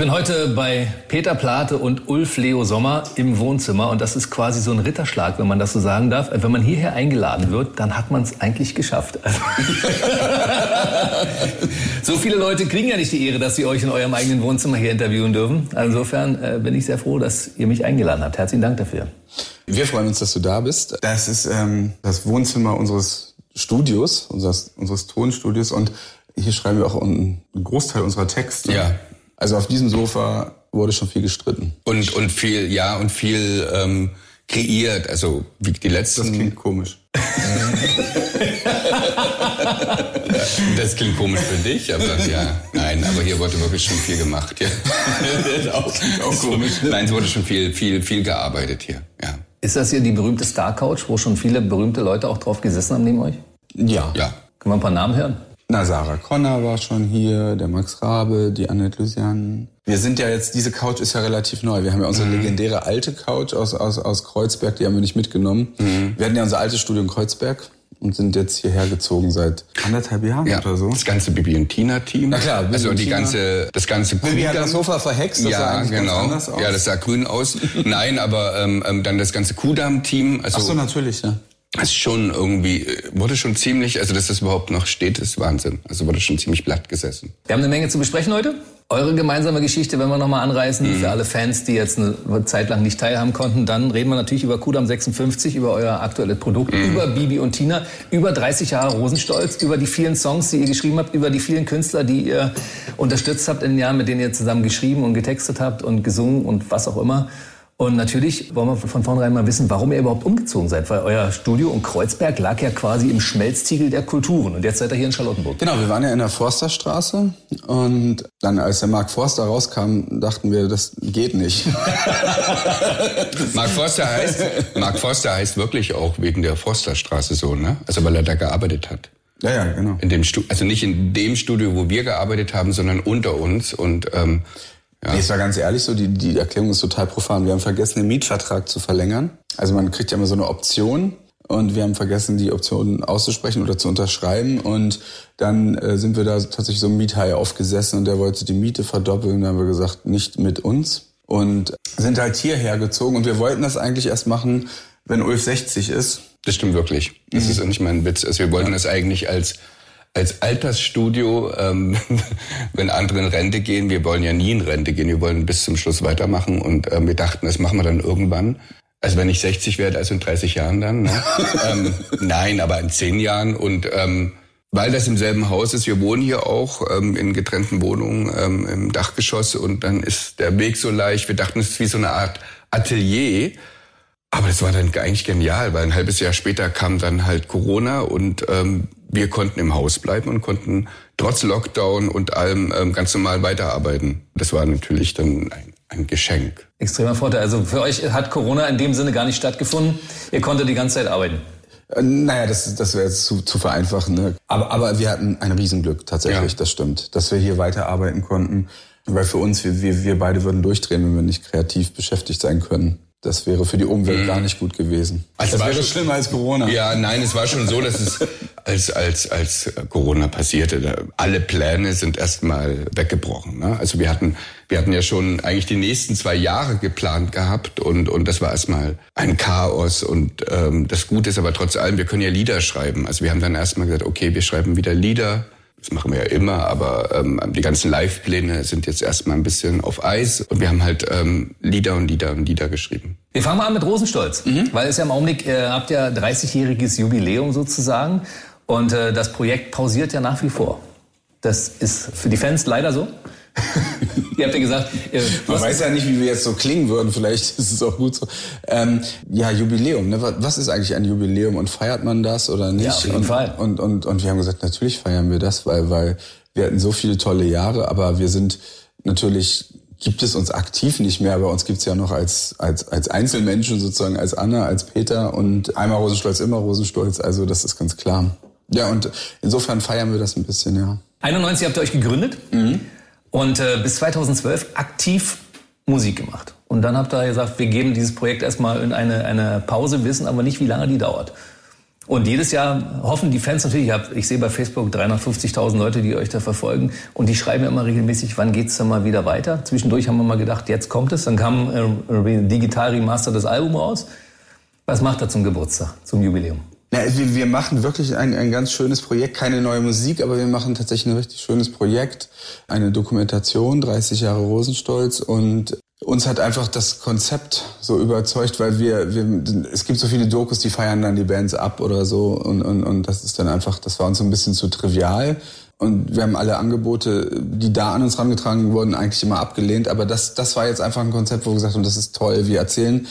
Bin heute bei Peter Plate und Ulf Leo Sommer im Wohnzimmer und das ist quasi so ein Ritterschlag, wenn man das so sagen darf. Wenn man hierher eingeladen wird, dann hat man es eigentlich geschafft. so viele Leute kriegen ja nicht die Ehre, dass sie euch in eurem eigenen Wohnzimmer hier interviewen dürfen. Insofern äh, bin ich sehr froh, dass ihr mich eingeladen habt. Herzlichen Dank dafür. Wir freuen uns, dass du da bist. Das ist ähm, das Wohnzimmer unseres Studios, unseres, unseres Tonstudios und hier schreiben wir auch einen Großteil unserer Texte. Ja. Also auf diesem Sofa wurde schon viel gestritten. Und, und viel, ja, und viel ähm, kreiert. Also wie die letzten. Das klingt komisch. das klingt komisch für dich, aber ja, nein, aber hier wurde wirklich schon viel gemacht. Ja. das ist auch, auch komisch. Nein, es wurde schon viel, viel, viel gearbeitet hier. Ja. Ist das hier die berühmte Star Couch, wo schon viele berühmte Leute auch drauf gesessen haben neben euch? Ja. Ja. Können wir ein paar Namen hören? Na, Sarah Connor war schon hier, der Max Rabe, die Annette Lucian. Wir sind ja jetzt, diese Couch ist ja relativ neu. Wir haben ja unsere mhm. legendäre alte Couch aus, aus, aus Kreuzberg, die haben wir nicht mitgenommen. Mhm. Wir hatten ja unser altes Studio in Kreuzberg und sind jetzt hierher gezogen seit anderthalb Jahren ja, oder so. Das ganze Bibi und Tina Team. Na klar, Bibi also die Tina. ganze, das ganze Bibi hat das Sofa verhext, das ja, genau. Ja, das sah grün aus. Nein, aber ähm, ähm dann das ganze Kudam Team. Also, Ach so, natürlich, ja. Das ist schon irgendwie, wurde schon ziemlich, also dass das überhaupt noch steht, ist Wahnsinn. Also wurde schon ziemlich platt gesessen. Wir haben eine Menge zu besprechen heute. Eure gemeinsame Geschichte, wenn wir nochmal anreißen, mhm. für alle Fans, die jetzt eine Zeit lang nicht teilhaben konnten, dann reden wir natürlich über Kudam 56, über euer aktuelles Produkt, mhm. über Bibi und Tina, über 30 Jahre Rosenstolz, über die vielen Songs, die ihr geschrieben habt, über die vielen Künstler, die ihr unterstützt habt in den Jahren, mit denen ihr zusammen geschrieben und getextet habt und gesungen und was auch immer. Und natürlich wollen wir von vornherein mal wissen, warum ihr überhaupt umgezogen seid, weil euer Studio in Kreuzberg lag ja quasi im Schmelztiegel der Kulturen und jetzt seid ihr hier in Charlottenburg. Genau, wir waren ja in der Forsterstraße und dann, als der Mark Forster rauskam, dachten wir, das geht nicht. Mark Forster heißt, Mark Forster heißt wirklich auch wegen der Forsterstraße so, ne? Also weil er da gearbeitet hat. Ja, ja, genau. In dem Stu also nicht in dem Studio, wo wir gearbeitet haben, sondern unter uns und ähm, ja. Nee, es war ganz ehrlich so, die, die Erklärung ist total profan. Wir haben vergessen, den Mietvertrag zu verlängern. Also man kriegt ja immer so eine Option und wir haben vergessen, die Option auszusprechen oder zu unterschreiben. Und dann äh, sind wir da tatsächlich so ein Miethai aufgesessen und der wollte die Miete verdoppeln. Da haben wir gesagt, nicht mit uns. Und sind halt hierher gezogen und wir wollten das eigentlich erst machen, wenn Ulf 60 ist. Das stimmt wirklich. Das mhm. ist nicht mein Witz. Also wir wollten ja. das eigentlich als als Altersstudio, ähm, wenn andere in Rente gehen, wir wollen ja nie in Rente gehen, wir wollen bis zum Schluss weitermachen und ähm, wir dachten, das machen wir dann irgendwann. Also wenn ich 60 werde, also in 30 Jahren dann. Ne? ähm, nein, aber in 10 Jahren und ähm, weil das im selben Haus ist, wir wohnen hier auch ähm, in getrennten Wohnungen ähm, im Dachgeschoss und dann ist der Weg so leicht. Wir dachten, es ist wie so eine Art Atelier. Aber das war dann eigentlich genial, weil ein halbes Jahr später kam dann halt Corona und ähm, wir konnten im Haus bleiben und konnten trotz Lockdown und allem ähm, ganz normal weiterarbeiten. Das war natürlich dann ein, ein Geschenk. Extremer Vorteil. Also für euch hat Corona in dem Sinne gar nicht stattgefunden. Ihr konntet die ganze Zeit arbeiten. Äh, naja, das, das wäre jetzt zu, zu vereinfachen. Ne? Aber, aber wir hatten ein Riesenglück tatsächlich, ja. das stimmt, dass wir hier weiterarbeiten konnten. Weil für uns, wir, wir, wir beide würden durchdrehen, wenn wir nicht kreativ beschäftigt sein können. Das wäre für die Umwelt mhm. gar nicht gut gewesen. Also das wäre schon, schlimmer als Corona. Ja, nein, es war schon so, dass es als als als Corona passierte, alle Pläne sind erstmal weggebrochen. Ne? Also wir hatten wir hatten ja schon eigentlich die nächsten zwei Jahre geplant gehabt und und das war erstmal ein Chaos und ähm, das Gute ist aber trotz allem, wir können ja Lieder schreiben. Also wir haben dann erstmal gesagt, okay, wir schreiben wieder Lieder das machen wir ja immer, aber ähm, die ganzen Live-Pläne sind jetzt erstmal ein bisschen auf Eis und wir haben halt ähm, Lieder und Lieder und Lieder geschrieben. Wir fangen mal an mit Rosenstolz, mhm. weil es ja im Augenblick, äh, habt ja 30-jähriges Jubiläum sozusagen und äh, das Projekt pausiert ja nach wie vor. Das ist für die Fans leider so. Ihr habt ja gesagt, man weiß ja nicht, wie wir jetzt so klingen würden. Vielleicht ist es auch gut so. Ähm, ja, Jubiläum. Ne? Was ist eigentlich ein Jubiläum und feiert man das oder nicht? Ja, auf jeden und, Fall. Und, und, und wir haben gesagt, natürlich feiern wir das, weil, weil wir hatten so viele tolle Jahre, aber wir sind natürlich gibt es uns aktiv nicht mehr, aber uns gibt's ja noch als, als, als Einzelmenschen sozusagen, als Anna, als Peter und einmal Rosenstolz, immer Rosenstolz, also das ist ganz klar. Ja, und insofern feiern wir das ein bisschen, ja. 91 habt ihr euch gegründet. Mhm. Und äh, bis 2012 aktiv Musik gemacht. Und dann habt ihr gesagt, wir geben dieses Projekt erstmal in eine, eine Pause, wissen aber nicht, wie lange die dauert. Und jedes Jahr hoffen die Fans natürlich, ich, hab, ich sehe bei Facebook 350.000 Leute, die euch da verfolgen und die schreiben immer regelmäßig, wann geht's dann mal wieder weiter. Zwischendurch haben wir mal gedacht, jetzt kommt es. Dann kam äh, digital remaster das Album raus. Was macht er zum Geburtstag, zum Jubiläum? Ja, wir, wir machen wirklich ein, ein ganz schönes Projekt, keine neue Musik, aber wir machen tatsächlich ein richtig schönes Projekt, eine Dokumentation, 30 Jahre Rosenstolz und uns hat einfach das Konzept so überzeugt, weil wir, wir es gibt so viele Dokus, die feiern dann die Bands ab oder so und, und, und das ist dann einfach, das war uns so ein bisschen zu trivial. Und wir haben alle Angebote, die da an uns rangetragen wurden, eigentlich immer abgelehnt. Aber das, das war jetzt einfach ein Konzept, wo wir gesagt haben, das ist toll. Wir erzählen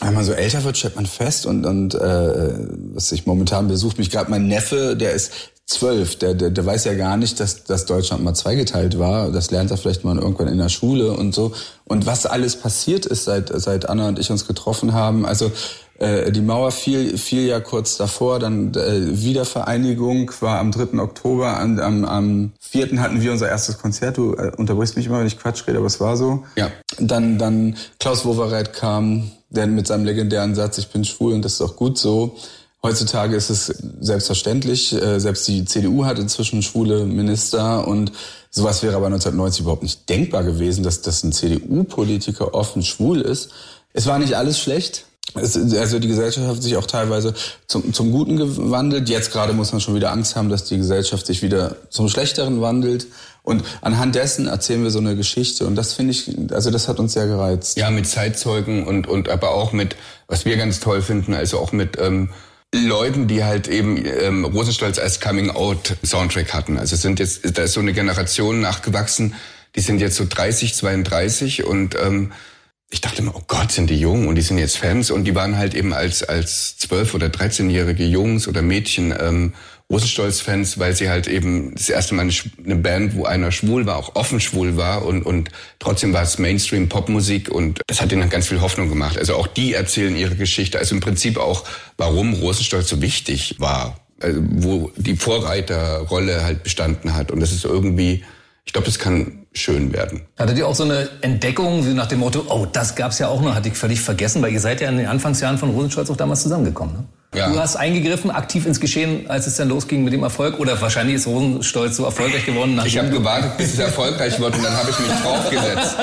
wenn man so älter wird, stellt man fest und, und äh, was ich momentan besucht mich gerade mein Neffe, der ist zwölf, der, der, der weiß ja gar nicht, dass, dass Deutschland mal zweigeteilt war. Das lernt er vielleicht mal irgendwann in der Schule und so. Und was alles passiert ist, seit, seit Anna und ich uns getroffen haben. Also äh, die Mauer fiel, fiel ja kurz davor, dann äh, Wiedervereinigung war am 3. Oktober, am, am, am 4. hatten wir unser erstes Konzert. Du äh, unterbrichst mich immer, wenn ich Quatsch rede, aber es war so. Ja. Dann, dann Klaus Wowereit kam, der mit seinem legendären Satz, ich bin schwul und das ist auch gut so. Heutzutage ist es selbstverständlich. Äh, selbst die CDU hat inzwischen schwule Minister und sowas wäre aber 1990 überhaupt nicht denkbar gewesen, dass, dass ein CDU-Politiker offen schwul ist. Es war nicht alles schlecht. Es, also die Gesellschaft hat sich auch teilweise zum, zum Guten gewandelt. Jetzt gerade muss man schon wieder Angst haben, dass die Gesellschaft sich wieder zum Schlechteren wandelt. Und anhand dessen erzählen wir so eine Geschichte. Und das finde ich, also das hat uns sehr gereizt. Ja, mit Zeitzeugen und, und aber auch mit, was wir ganz toll finden, also auch mit ähm, Leuten, die halt eben ähm, Rosenstolz als Coming-out-Soundtrack hatten. Also sind jetzt, da ist so eine Generation nachgewachsen, die sind jetzt so 30, 32 und ähm, ich dachte immer, oh Gott, sind die jung und die sind jetzt Fans und die waren halt eben als als 12 oder 13-jährige Jungs oder Mädchen ähm, Rosenstolz-Fans, weil sie halt eben das erste Mal eine, Band, wo einer schwul war, auch offen schwul war und, und trotzdem war es Mainstream-Popmusik und das hat ihnen ganz viel Hoffnung gemacht. Also auch die erzählen ihre Geschichte, also im Prinzip auch, warum Rosenstolz so wichtig war, also wo die Vorreiterrolle halt bestanden hat und das ist irgendwie, ich glaube, das kann schön werden. Hattet ihr auch so eine Entdeckung nach dem Motto, oh, das gab's ja auch noch, hatte ich völlig vergessen, weil ihr seid ja in den Anfangsjahren von Rosenstolz auch damals zusammengekommen, ne? Ja. Du hast eingegriffen, aktiv ins Geschehen, als es dann losging mit dem Erfolg? Oder wahrscheinlich ist Rosenstolz so erfolgreich geworden? Ich habe gewartet, bis es erfolgreich wird und dann habe ich mich draufgesetzt.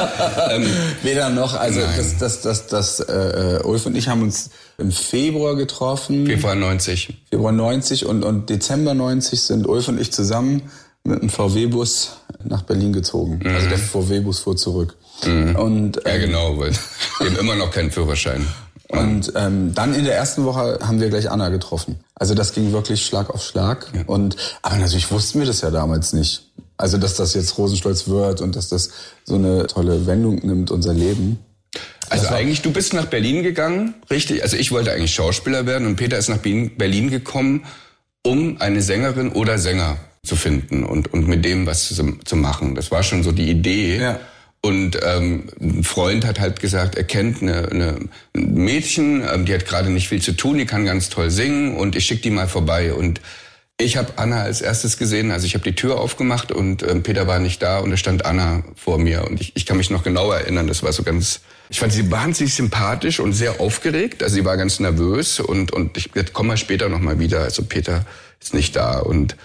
ähm, Weder noch. Also das, das, das, das, äh, Ulf und ich haben uns im Februar getroffen. Februar 90. Februar 90 und, und Dezember 90 sind Ulf und ich zusammen mit einem VW-Bus nach Berlin gezogen. Mhm. Also der VW-Bus fuhr zurück. Mhm. Und, ähm, ja, genau, weil wir haben immer noch keinen Führerschein. Und ähm, dann in der ersten Woche haben wir gleich Anna getroffen. Also das ging wirklich Schlag auf Schlag. Ja. Und aber natürlich wussten wir das ja damals nicht. Also dass das jetzt Rosenstolz wird und dass das so eine tolle Wendung nimmt unser Leben. Also eigentlich, du bist nach Berlin gegangen, richtig? Also ich wollte eigentlich Schauspieler werden und Peter ist nach Berlin gekommen, um eine Sängerin oder Sänger zu finden und, und mit dem was zu, zu machen. Das war schon so die Idee. Ja. Und ähm, ein Freund hat halt gesagt, er kennt eine, eine ein Mädchen, ähm, die hat gerade nicht viel zu tun, die kann ganz toll singen und ich schick die mal vorbei. Und ich habe Anna als erstes gesehen, also ich habe die Tür aufgemacht und ähm, Peter war nicht da und da stand Anna vor mir. Und ich, ich kann mich noch genau erinnern, das war so ganz, ich fand sie wahnsinnig sympathisch und sehr aufgeregt. Also sie war ganz nervös und, und ich komme mal später nochmal wieder. Also Peter ist nicht da und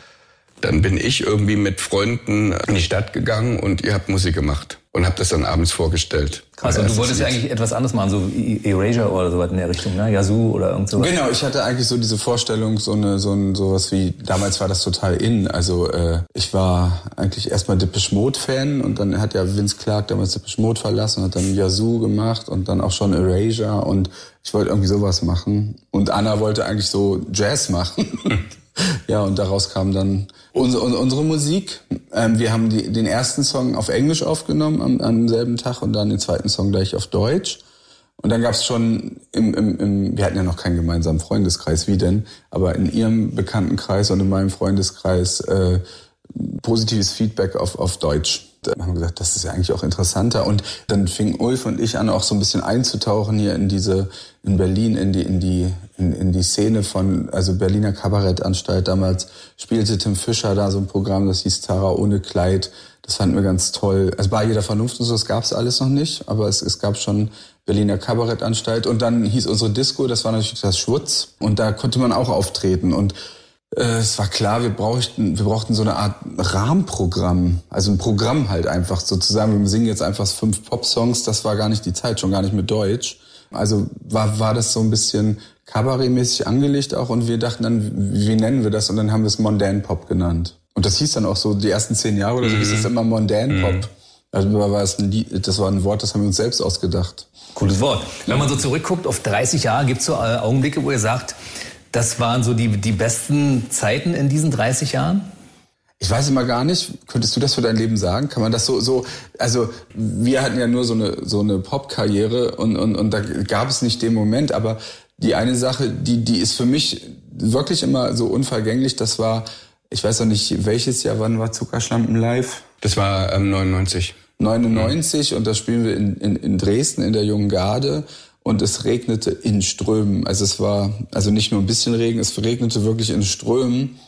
dann bin ich irgendwie mit Freunden in die Stadt gegangen und ihr habt Musik gemacht und habe das dann abends vorgestellt. Krass, und du wolltest ja eigentlich etwas anderes machen, so Erasure oder sowas in der Richtung, ne? Yazoo oder irgend sowas. Genau, ich hatte eigentlich so diese Vorstellung, so eine, so ein, sowas wie, damals war das total in. Also äh, ich war eigentlich erstmal Depeche Mode Fan und dann hat ja Vince Clark damals Depeche Mode verlassen und hat dann Yazoo gemacht und dann auch schon Erasure und ich wollte irgendwie sowas machen. Und Anna wollte eigentlich so Jazz machen. ja, und daraus kam dann unsere, unsere Musik. Ähm, wir haben die, den ersten Song auf Englisch aufgenommen am, am selben Tag und dann den zweiten Song gleich auf Deutsch. Und dann gab es schon im, im, im, wir hatten ja noch keinen gemeinsamen Freundeskreis, wie denn, aber in ihrem Bekanntenkreis und in meinem Freundeskreis äh, positives Feedback auf, auf Deutsch. Da haben wir gesagt, das ist ja eigentlich auch interessanter. Und dann fing Ulf und ich an, auch so ein bisschen einzutauchen hier in diese, in Berlin, in die, in die in, in die Szene von, also Berliner Kabarettanstalt. Damals spielte Tim Fischer da so ein Programm, das hieß Tara ohne Kleid. Das fanden wir ganz toll. Also bei jeder Vernunft und so, das gab's alles noch nicht, aber es, es gab schon Berliner Kabarettanstalt. Und dann hieß unsere Disco, das war natürlich das Schwutz. Und da konnte man auch auftreten. Und äh, es war klar, wir brauchten, wir brauchten so eine Art Rahmenprogramm. Also ein Programm halt einfach sozusagen. Wir singen jetzt einfach fünf Pop-Songs. Das war gar nicht die Zeit, schon gar nicht mit Deutsch. Also war, war das so ein bisschen Kabarettmäßig angelegt auch. Und wir dachten dann, wie nennen wir das? Und dann haben wir es Mondän Pop genannt. Und das hieß dann auch so, die ersten zehn Jahre oder so hieß es immer Mondän Pop. Mhm. Also war es ein Lied, das war ein Wort, das haben wir uns selbst ausgedacht. Cooles Wort. Wenn man so zurückguckt auf 30 Jahre, gibt es so äh, Augenblicke, wo ihr sagt, das waren so die, die besten Zeiten in diesen 30 Jahren? Ich weiß immer gar nicht, könntest du das für dein Leben sagen? Kann man das so, so, also wir hatten ja nur so eine, so eine Pop-Karriere und, und, und da gab es nicht den Moment, aber die eine Sache, die, die ist für mich wirklich immer so unvergänglich, das war, ich weiß noch nicht, welches Jahr, wann war Zuckerschlampen live? Das war ähm, 99. 99 mhm. und das spielen wir in, in, in Dresden in der Jungen Garde und es regnete in Strömen. Also es war also nicht nur ein bisschen Regen, es regnete wirklich in Strömen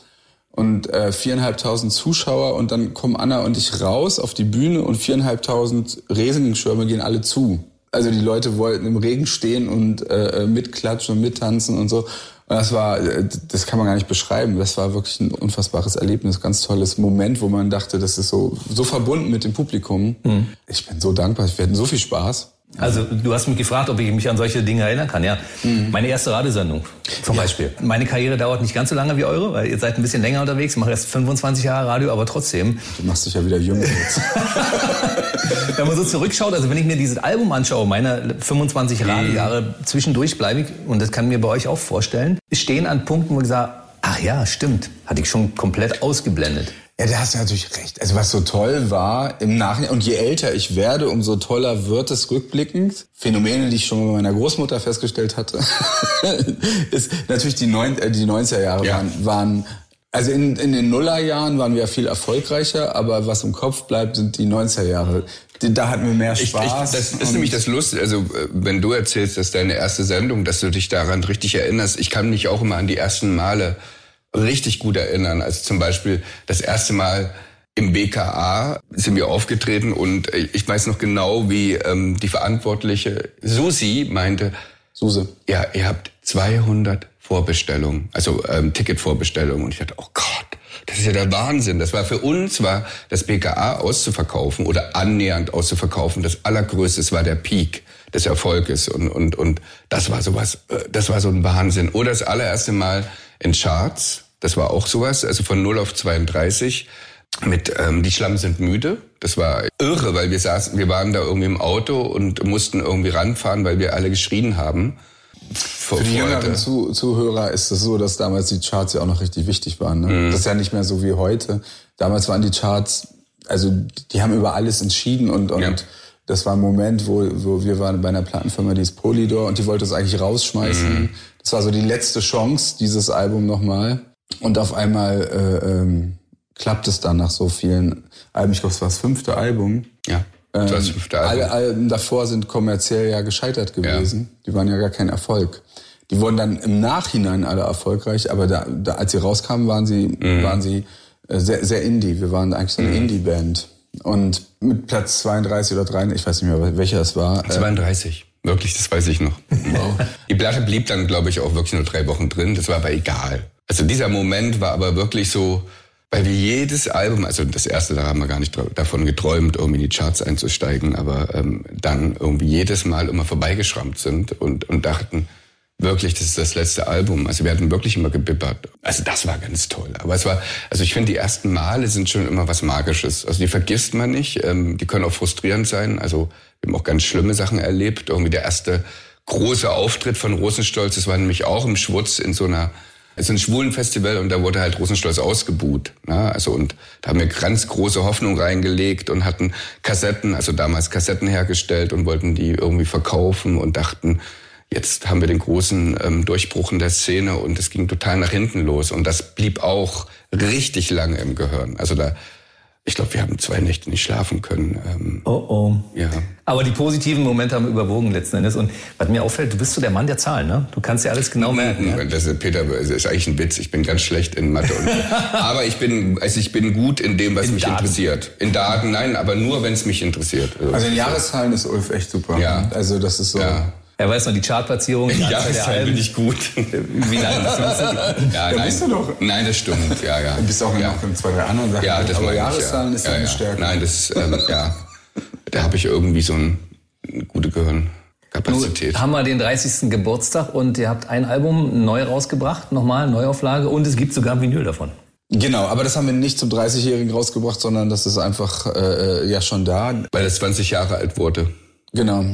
und äh, viereinhalbtausend Zuschauer und dann kommen Anna und ich raus auf die Bühne und viereinhalbtausend Regenschirme gehen alle zu. Also die Leute wollten im Regen stehen und äh, mitklatschen und mittanzen und so. Und das war, das kann man gar nicht beschreiben. Das war wirklich ein unfassbares Erlebnis, ganz tolles Moment, wo man dachte, das ist so, so verbunden mit dem Publikum. Mhm. Ich bin so dankbar. Wir hatten so viel Spaß. Also du hast mich gefragt, ob ich mich an solche Dinge erinnern kann. Ja, mhm. meine erste Radiosendung zum ja. Beispiel. Meine Karriere dauert nicht ganz so lange wie eure, weil ihr seid ein bisschen länger unterwegs. Ich mache erst 25 Jahre Radio, aber trotzdem. Du machst dich ja wieder jung jetzt. wenn man so zurückschaut, also wenn ich mir dieses Album anschaue, meine 25 Radiojahre mhm. zwischendurch bleibe ich, und das kann ich mir bei euch auch vorstellen, stehen an Punkten, wo ich sage, ach ja, stimmt, hatte ich schon komplett ausgeblendet. Ja, da hast du natürlich recht. Also was so toll war im Nachhinein, und je älter ich werde, umso toller wird es rückblickend. Phänomene, die ich schon bei meiner Großmutter festgestellt hatte, ist natürlich die, neun, äh, die 90er Jahre ja. waren, waren also in, in den Nullerjahren waren wir viel erfolgreicher, aber was im Kopf bleibt, sind die 90er Jahre. Da hatten wir mehr Spaß. Ich, ich, das ist nämlich das Lustige, also äh, wenn du erzählst, dass deine erste Sendung, dass du dich daran richtig erinnerst. Ich kann mich auch immer an die ersten Male richtig gut erinnern. Also zum Beispiel das erste Mal im BKA sind wir aufgetreten und ich weiß noch genau, wie ähm, die Verantwortliche Susi meinte, Suse, ja, ihr habt 200 Vorbestellungen, also ähm, Ticketvorbestellungen. Und ich dachte, oh Gott, das ist ja der Wahnsinn. Das war für uns, war das BKA auszuverkaufen oder annähernd auszuverkaufen. Das Allergrößte, war der Peak des Erfolges. Und, und, und das war sowas, äh, das war so ein Wahnsinn. Oder das allererste Mal in Charts. Das war auch sowas, also von 0 auf 32 mit ähm, Die Schlammen sind müde. Das war irre, weil wir saßen, wir waren da irgendwie im Auto und mussten irgendwie ranfahren, weil wir alle geschrien haben. Für die jüngeren Zu Zuhörer ist es so, dass damals die Charts ja auch noch richtig wichtig waren. Ne? Mhm. Das ist ja nicht mehr so wie heute. Damals waren die Charts, also die haben über alles entschieden und, und ja. das war ein Moment, wo, wo wir waren bei einer Plattenfirma, die ist Polydor und die wollte uns eigentlich rausschmeißen. Mhm. Das war so die letzte Chance, dieses Album nochmal. Und auf einmal äh, ähm, klappt es dann nach so vielen Alben. Ich glaube, es war das fünfte Album. Ja. Ähm, das fünfte Album. Alle Alben davor sind kommerziell ja gescheitert gewesen. Ja. Die waren ja gar kein Erfolg. Die wurden dann im Nachhinein alle erfolgreich, aber da, da als sie rauskamen, waren sie, mhm. waren sie äh, sehr, sehr Indie. Wir waren eigentlich so eine mhm. Indie-Band. Und mit Platz 32 oder 33, ich weiß nicht mehr, welcher es war. 32. Äh, wirklich, das weiß ich noch. Wow. Die Platte blieb dann, glaube ich, auch wirklich nur drei Wochen drin. Das war aber egal. Also dieser Moment war aber wirklich so, weil wir jedes Album, also das erste, da haben wir gar nicht davon geträumt, irgendwie in die Charts einzusteigen, aber ähm, dann irgendwie jedes Mal immer vorbeigeschrammt sind und, und dachten, wirklich, das ist das letzte Album. Also wir hatten wirklich immer gebibbert. Also das war ganz toll. Aber es war, also ich finde, die ersten Male sind schon immer was Magisches. Also die vergisst man nicht. Ähm, die können auch frustrierend sein. Also wir haben auch ganz schlimme Sachen erlebt. Irgendwie der erste große Auftritt von Rosenstolz, das war nämlich auch im Schwutz in so einer ist ein Schwulenfestival und da wurde halt Rosenstolz ausgebuht. Ne? Also und da haben wir ganz große Hoffnung reingelegt und hatten Kassetten, also damals Kassetten hergestellt und wollten die irgendwie verkaufen und dachten, jetzt haben wir den großen ähm, Durchbruch in der Szene und es ging total nach hinten los und das blieb auch richtig lange im Gehirn. Also da ich glaube, wir haben zwei Nächte nicht schlafen können. Ähm, oh oh. Ja. Aber die positiven Momente haben überwogen letzten Endes. Und was mir auffällt, du bist so der Mann der Zahlen, ne? Du kannst ja alles genau merken. Ja? Das ist, Peter, das ist eigentlich ein Witz. Ich bin ganz schlecht in Mathe. Und, aber ich bin, also ich bin gut in dem, was In mich Daten. interessiert. In Daten, nein, aber nur, wenn es mich interessiert. Also in Jahreszahlen ist Ulf echt super. Ja. Also das ist so. Ja. Er weiß noch die Chartplatzierung. die Ja, bin ich gut. Wie lange das ja, nein. bist du doch. Nein, das stimmt. Ja, ja. Du bist auch ja. noch in zwei, drei anderen Sachen. Ja, das aber meine ich, Jahreszahlen ja. ist ja, deine ja. Stärke. Nein, das, ähm, ja. Da habe ich irgendwie so ein, eine gute Gehirnkapazität. Nun haben wir den 30. Geburtstag und ihr habt ein Album neu rausgebracht, nochmal, Neuauflage und es gibt sogar ein Vinyl davon. Genau, aber das haben wir nicht zum 30-Jährigen rausgebracht, sondern das ist einfach äh, ja schon da. Weil es 20 Jahre alt wurde. Genau.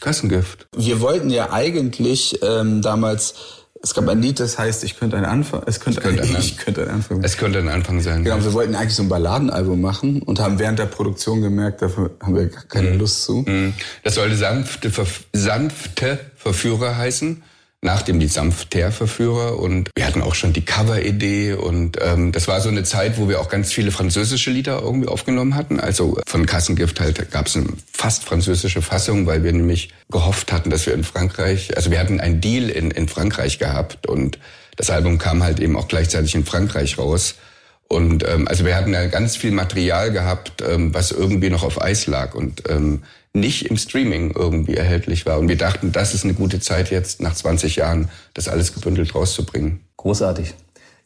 Kassengift. Wir wollten ja eigentlich ähm, damals, es gab ein Lied, das heißt, ich könnte ein Anfang, es könnte, könnte ein- ich könnte ein Anfang. Es könnte ein Anfang sein. Genau, wir wollten eigentlich so ein Balladenalbum machen und haben während der Produktion gemerkt, dafür haben wir gar keine Lust zu. Mhm. Das sollte sanfte, sanfte Verführer heißen. Nach dem die sanfter Verführer und wir hatten auch schon die Cover-Idee und ähm, das war so eine Zeit, wo wir auch ganz viele französische Lieder irgendwie aufgenommen hatten. Also von Kassengift halt gab es eine fast französische Fassung, weil wir nämlich gehofft hatten, dass wir in Frankreich, also wir hatten einen Deal in, in Frankreich gehabt und das Album kam halt eben auch gleichzeitig in Frankreich raus. Und ähm, also wir hatten ja ganz viel Material gehabt, ähm, was irgendwie noch auf Eis lag und ähm, nicht im Streaming irgendwie erhältlich war. Und wir dachten, das ist eine gute Zeit jetzt, nach 20 Jahren, das alles gebündelt rauszubringen. Großartig.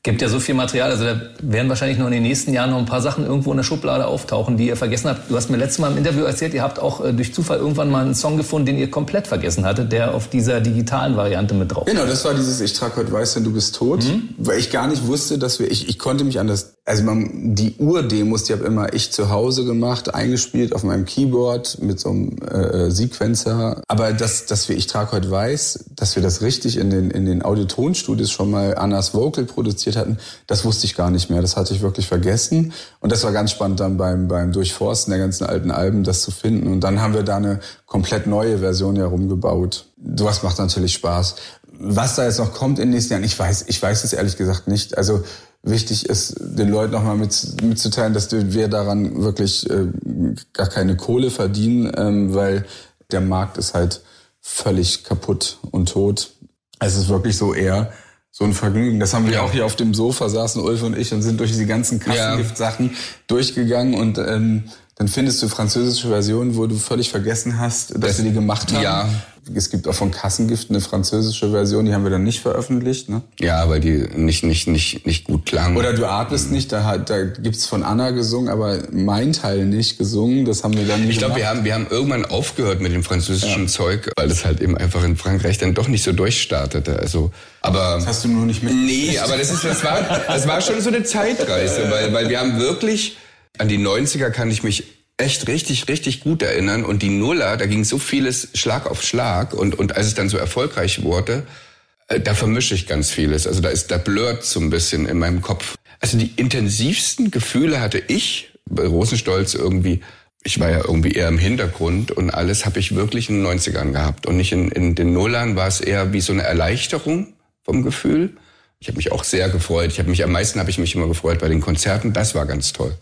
Gibt ja so viel Material, also da werden wahrscheinlich noch in den nächsten Jahren noch ein paar Sachen irgendwo in der Schublade auftauchen, die ihr vergessen habt. Du hast mir letztes Mal im Interview erzählt, ihr habt auch äh, durch Zufall irgendwann mal einen Song gefunden, den ihr komplett vergessen hattet, der auf dieser digitalen Variante mit drauf ist. Genau, das war dieses Ich trage heute weiß, denn du bist tot, weil ich gar nicht wusste, dass wir, ich, ich konnte mich an das, also man, die Urdemos, die habe immer ich zu Hause gemacht, eingespielt auf meinem Keyboard mit so einem äh, Sequencer. Aber dass, dass wir Ich trage heute weiß, dass wir das richtig in den, in den Audiotonstudios schon mal Annas Vocal produziert hatten, das wusste ich gar nicht mehr. Das hatte ich wirklich vergessen. Und das war ganz spannend dann beim, beim Durchforsten der ganzen alten Alben, das zu finden. Und dann haben wir da eine komplett neue Version herumgebaut. Sowas macht natürlich Spaß. Was da jetzt noch kommt in den nächsten Jahren, ich weiß, ich weiß es ehrlich gesagt nicht. Also wichtig ist, den Leuten nochmal mit, mitzuteilen, dass wir daran wirklich äh, gar keine Kohle verdienen, ähm, weil der Markt ist halt völlig kaputt und tot. Es ist wirklich so eher so ein Vergnügen. Das haben wir Ja. auch hier auf dem Sofa saßen Ulf und ich und sind durch diese ganzen Kassengift-Sachen durchgegangen und ähm, dann findest du französische Versionen, wo du völlig vergessen hast, dass Das- wir die gemacht haben. ja. Es gibt auch von Kassengift eine französische Version, die haben wir dann nicht veröffentlicht. Ne? Ja, weil die nicht, nicht, nicht, nicht gut klang. Oder du atmest nicht, da, hat, da gibt's von Anna gesungen, aber mein Teil nicht gesungen. Das haben wir dann nicht Ich glaube, wir haben, wir haben irgendwann aufgehört mit dem französischen Zeug, weil das halt eben einfach in Frankreich dann doch nicht so durchstartete. Also, aber Das hast du nur nicht mit. Nee, aber das, ist, das, war, das war schon so eine Zeitreise, weil, weil wir haben wirklich, an die 90er kann ich mich echt richtig, richtig gut erinnern und die Nuller, da ging so vieles Schlag auf Schlag und, und als es dann so erfolgreich wurde, äh, da vermische ich ganz vieles. Also da ist, da blurrt so ein bisschen in meinem Kopf. Also die intensivsten Gefühle hatte ich bei Rosenstolz irgendwie, ich war ja irgendwie eher im Hintergrund und alles habe ich wirklich in den 90ern gehabt und nicht in, in den Nullern war es eher wie so eine Erleichterung vom Gefühl. Ich habe mich auch sehr gefreut. Ich habe mich am meisten habe ich mich immer gefreut bei den Konzerten. Das war ganz toll.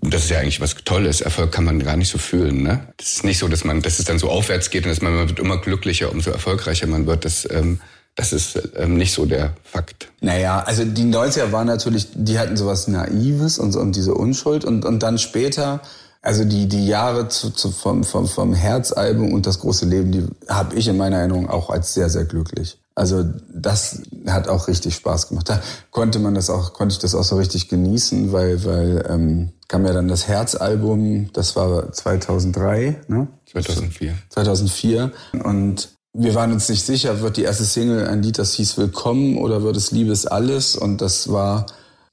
Und das ist ja eigentlich was Tolles. Erfolg kann man gar nicht so fühlen. Ne? Das ist nicht so, dass man, dass es dann so aufwärts geht und dass man, man wird immer glücklicher, umso erfolgreicher man wird. Das, ähm, das ist ähm, nicht so der Fakt. Naja, also die 90er waren natürlich, die hatten sowas Naives und, und diese Unschuld und, und dann später, also die, die Jahre zu, zu, vom, vom, vom Herzalbum und das große Leben, die habe ich in meiner Erinnerung auch als sehr, sehr glücklich. Also das hat auch richtig Spaß gemacht. Da konnte man das auch, konnte ich das auch so richtig genießen, weil, weil ähm, kam ja dann das Herzalbum, das war 2003, ne? 2004. 2004. Und wir waren uns nicht sicher, wird die erste Single ein Lied, das hieß Willkommen oder wird es Liebes alles? Und das war,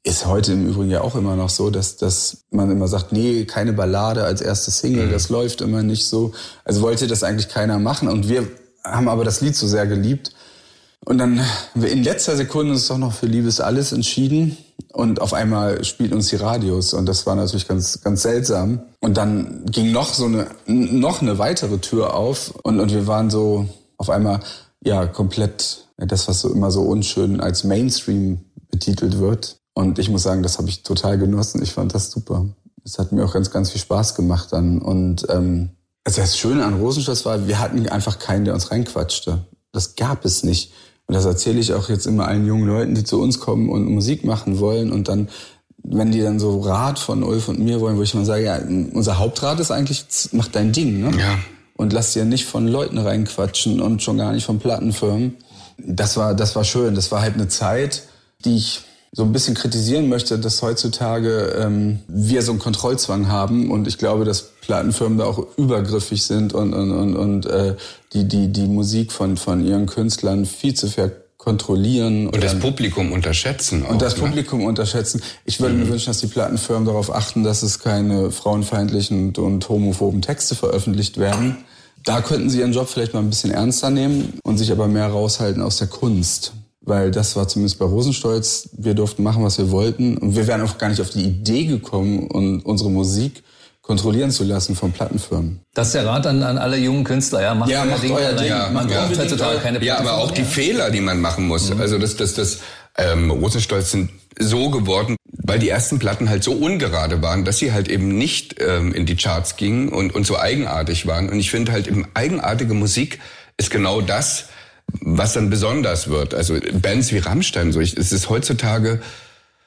ist heute im Übrigen ja auch immer noch so, dass, dass man immer sagt, nee, keine Ballade als erste Single, das läuft immer nicht so. Also wollte das eigentlich keiner machen. Und wir haben aber das Lied so sehr geliebt. Und dann in letzter Sekunde uns doch noch für Liebes alles entschieden. Und auf einmal spielt uns die Radios. Und das war natürlich ganz, ganz seltsam. Und dann ging noch so eine, noch eine weitere Tür auf. Und, und wir waren so auf einmal, ja, komplett, das, was so immer so unschön als Mainstream betitelt wird. Und ich muss sagen, das habe ich total genossen. Ich fand das super. Das hat mir auch ganz, ganz viel Spaß gemacht dann. Und ähm, also das Schöne an Rosenstolz war, wir hatten einfach keinen, der uns reinquatschte. Das gab es nicht. Und das erzähle ich auch jetzt immer allen jungen Leuten, die zu uns kommen und Musik machen wollen und dann, wenn die dann so Rat von Ulf und mir wollen, wo ich mal sage, ja, unser Hauptrat ist eigentlich, mach dein Ding, ne? Ja. Und lass dir nicht von Leuten reinquatschen und schon gar nicht von Plattenfirmen. Das war, das war schön. Das war halt eine Zeit, die ich so ein bisschen kritisieren möchte, dass heutzutage ähm, wir so einen Kontrollzwang haben und ich glaube, dass Plattenfirmen da auch übergriffig sind und, und, und, und äh, die, die, die Musik von, von ihren Künstlern viel zu fair kontrollieren. Und das Publikum unterschätzen. Auch, und das ne? Publikum unterschätzen. Ich würde mhm. mir wünschen, dass die Plattenfirmen darauf achten, dass es keine frauenfeindlichen und, und homophoben Texte veröffentlicht werden. Da könnten sie ihren Job vielleicht mal ein bisschen ernster nehmen und sich aber mehr raushalten aus der Kunst weil das war zumindest bei Rosenstolz, wir durften machen, was wir wollten und wir wären auch gar nicht auf die Idee gekommen, und unsere Musik kontrollieren zu lassen von Plattenfirmen. Das ist der Rat an, an alle jungen Künstler, ja, macht, ja, euer, macht Ding, euer Ding. Ja, man braucht heutzutage keine Ja, aber auch die Fehler, die man machen muss. Mhm. Also das, das, das ähm, Rosenstolz sind so geworden, weil die ersten Platten halt so ungerade waren, dass sie halt eben nicht ähm, in die Charts gingen und, und so eigenartig waren. Und ich finde halt eben eigenartige Musik ist genau das, was dann besonders wird. Also Bands wie Rammstein, so ich, es ist heutzutage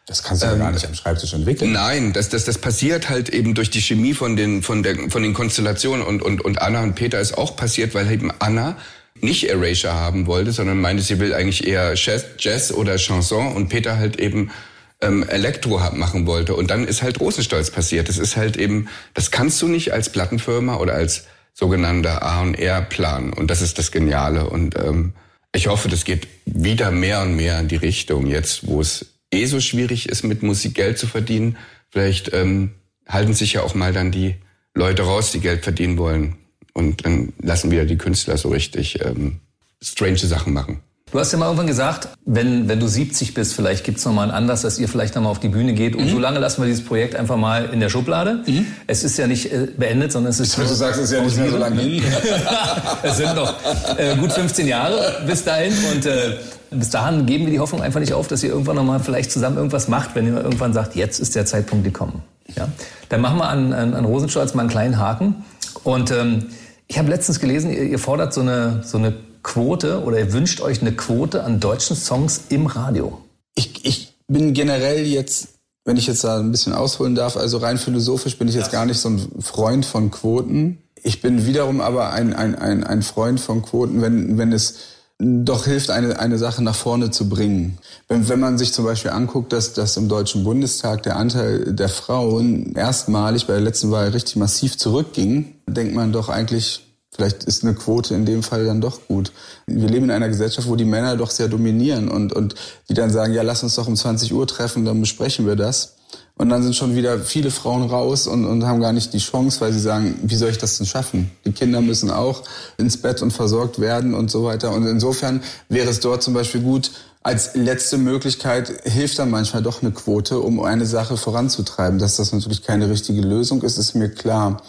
das kannst du ähm, ja gar nicht am Schreibtisch entwickeln. Nein, das, das, das passiert halt eben durch die Chemie von den, von der, von den Konstellationen. Und, und, und Anna und Peter ist auch passiert, weil eben Anna nicht Erasure haben wollte, sondern meinte, sie will eigentlich eher Jazz, Jazz oder Chanson und Peter halt eben ähm, Elektro machen wollte. Und dann ist halt Rosenstolz passiert. Das ist halt eben, das kannst du nicht als Plattenfirma oder als sogenannter A&R-Plan. Und das ist das Geniale. Und ähm, ich hoffe, das geht wieder mehr und mehr in die Richtung jetzt, wo es eh so schwierig ist, mit Musik Geld zu verdienen. Vielleicht ähm, halten sich ja auch mal dann die Leute raus, die Geld verdienen wollen. Und dann lassen wir die Künstler so richtig ähm, strange Sachen machen. Du hast ja mal irgendwann gesagt, wenn, wenn du 70 bist, vielleicht gibt es nochmal einen Anlass, dass ihr vielleicht nochmal auf die Bühne geht. Und mhm. so lange lassen wir dieses Projekt einfach mal in der Schublade. Mhm. Es ist ja nicht äh, beendet, sondern es ist... Du sagst, es ist ja nicht mehr so lange hin. es sind noch äh, gut 15 Jahre bis dahin. Und äh, bis dahin geben wir die Hoffnung einfach nicht auf, dass ihr irgendwann nochmal vielleicht zusammen irgendwas macht, wenn ihr irgendwann sagt, jetzt ist der Zeitpunkt gekommen. Ja? Dann machen wir an, an, an Rosenstolz mal einen kleinen Haken. Und ähm, ich habe letztens gelesen, ihr, ihr fordert so eine, so eine Quote oder ihr wünscht euch eine Quote an deutschen Songs im Radio? Ich, ich bin generell jetzt, wenn ich jetzt da ein bisschen ausholen darf, also rein philosophisch bin ich jetzt gar nicht so ein Freund von Quoten. Ich bin wiederum aber ein, ein, ein, ein Freund von Quoten, wenn, wenn es doch hilft, eine, eine Sache nach vorne zu bringen. Wenn, wenn man sich zum Beispiel anguckt, dass, dass im Deutschen Bundestag der Anteil der Frauen erstmalig bei der letzten Wahl richtig massiv zurückging, denkt man doch eigentlich, Vielleicht ist eine Quote in dem Fall dann doch gut. Wir leben in einer Gesellschaft, wo die Männer doch sehr dominieren und, und die dann sagen, ja, lass uns doch um 20 Uhr treffen, dann besprechen wir das. Und dann sind schon wieder viele Frauen raus und, und haben gar nicht die Chance, weil sie sagen, wie soll ich das denn schaffen? Die Kinder müssen auch ins Bett und versorgt werden und so weiter. Und insofern wäre es dort zum Beispiel gut, als letzte Möglichkeit hilft dann manchmal doch eine Quote, um eine Sache voranzutreiben. Dass das natürlich keine richtige Lösung ist, ist mir klar.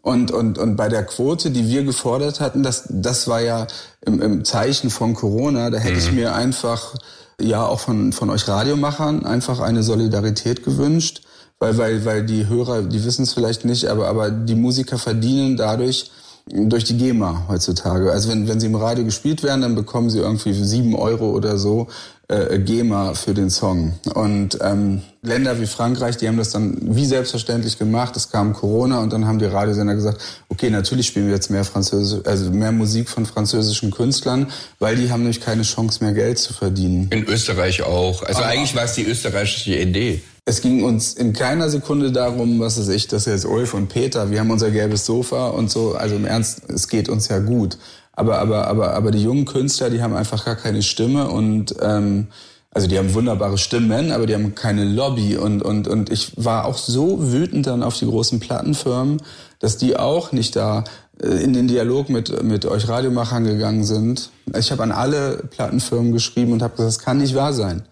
Und, und, und bei der Quote, die wir gefordert hatten, das, das war ja im, im Zeichen von Corona, da hätte mhm. ich mir einfach, ja, auch von, von euch Radiomachern einfach eine Solidarität gewünscht, weil, weil, weil die Hörer, die wissen es vielleicht nicht, aber, aber die Musiker verdienen dadurch, durch die GEMA heutzutage. Also wenn, wenn sie im Radio gespielt werden, dann bekommen sie irgendwie sieben Euro oder so äh, GEMA für den Song. Und ähm, Länder wie Frankreich, die haben das dann wie selbstverständlich gemacht. Es kam Corona und dann haben die Radiosender gesagt, okay, natürlich spielen wir jetzt mehr Französisch, also mehr Musik von französischen Künstlern, weil die haben nämlich keine Chance mehr Geld zu verdienen. In Österreich auch. Also Aber eigentlich war es die österreichische Idee. Es ging uns in keiner Sekunde darum, was weiß ich, dass jetzt Ulf und Peter, wir haben unser gelbes Sofa und so, also im Ernst, es geht uns ja gut. Aber, aber, aber, aber die jungen Künstler, die haben einfach gar keine Stimme und ähm, also die haben wunderbare Stimmen, aber die haben keine Lobby. Und, und, und ich war auch so wütend dann auf die großen Plattenfirmen, dass die auch nicht da äh, in den Dialog mit, mit euch Radiomachern gegangen sind. Ich habe an alle Plattenfirmen geschrieben und habe gesagt, das kann nicht wahr sein.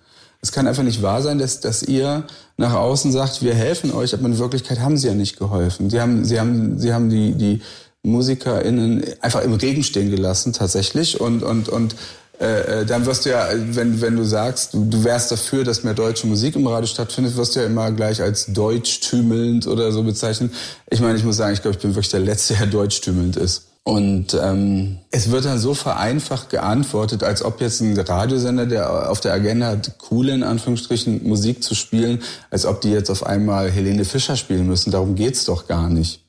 Es kann einfach nicht wahr sein, dass, dass ihr nach außen sagt, wir helfen euch, aber in Wirklichkeit haben sie ja nicht geholfen. Sie haben, sie haben, sie haben die, die, MusikerInnen einfach im Regen stehen gelassen, tatsächlich. Und, und, und äh, äh, dann wirst du ja, wenn, wenn du sagst, du, du wärst dafür, dass mehr deutsche Musik im Radio stattfindet, wirst du ja immer gleich als deutschtümelnd oder so bezeichnet. Ich meine, ich muss sagen, ich glaube, ich bin wirklich der Letzte, der deutschtümelnd ist. Und ähm, es wird dann so vereinfacht geantwortet, als ob jetzt ein Radiosender, der auf der Agenda hat, coole in Anführungsstrichen Musik zu spielen, als ob die jetzt auf einmal Helene Fischer spielen müssen. Darum geht's doch gar nicht.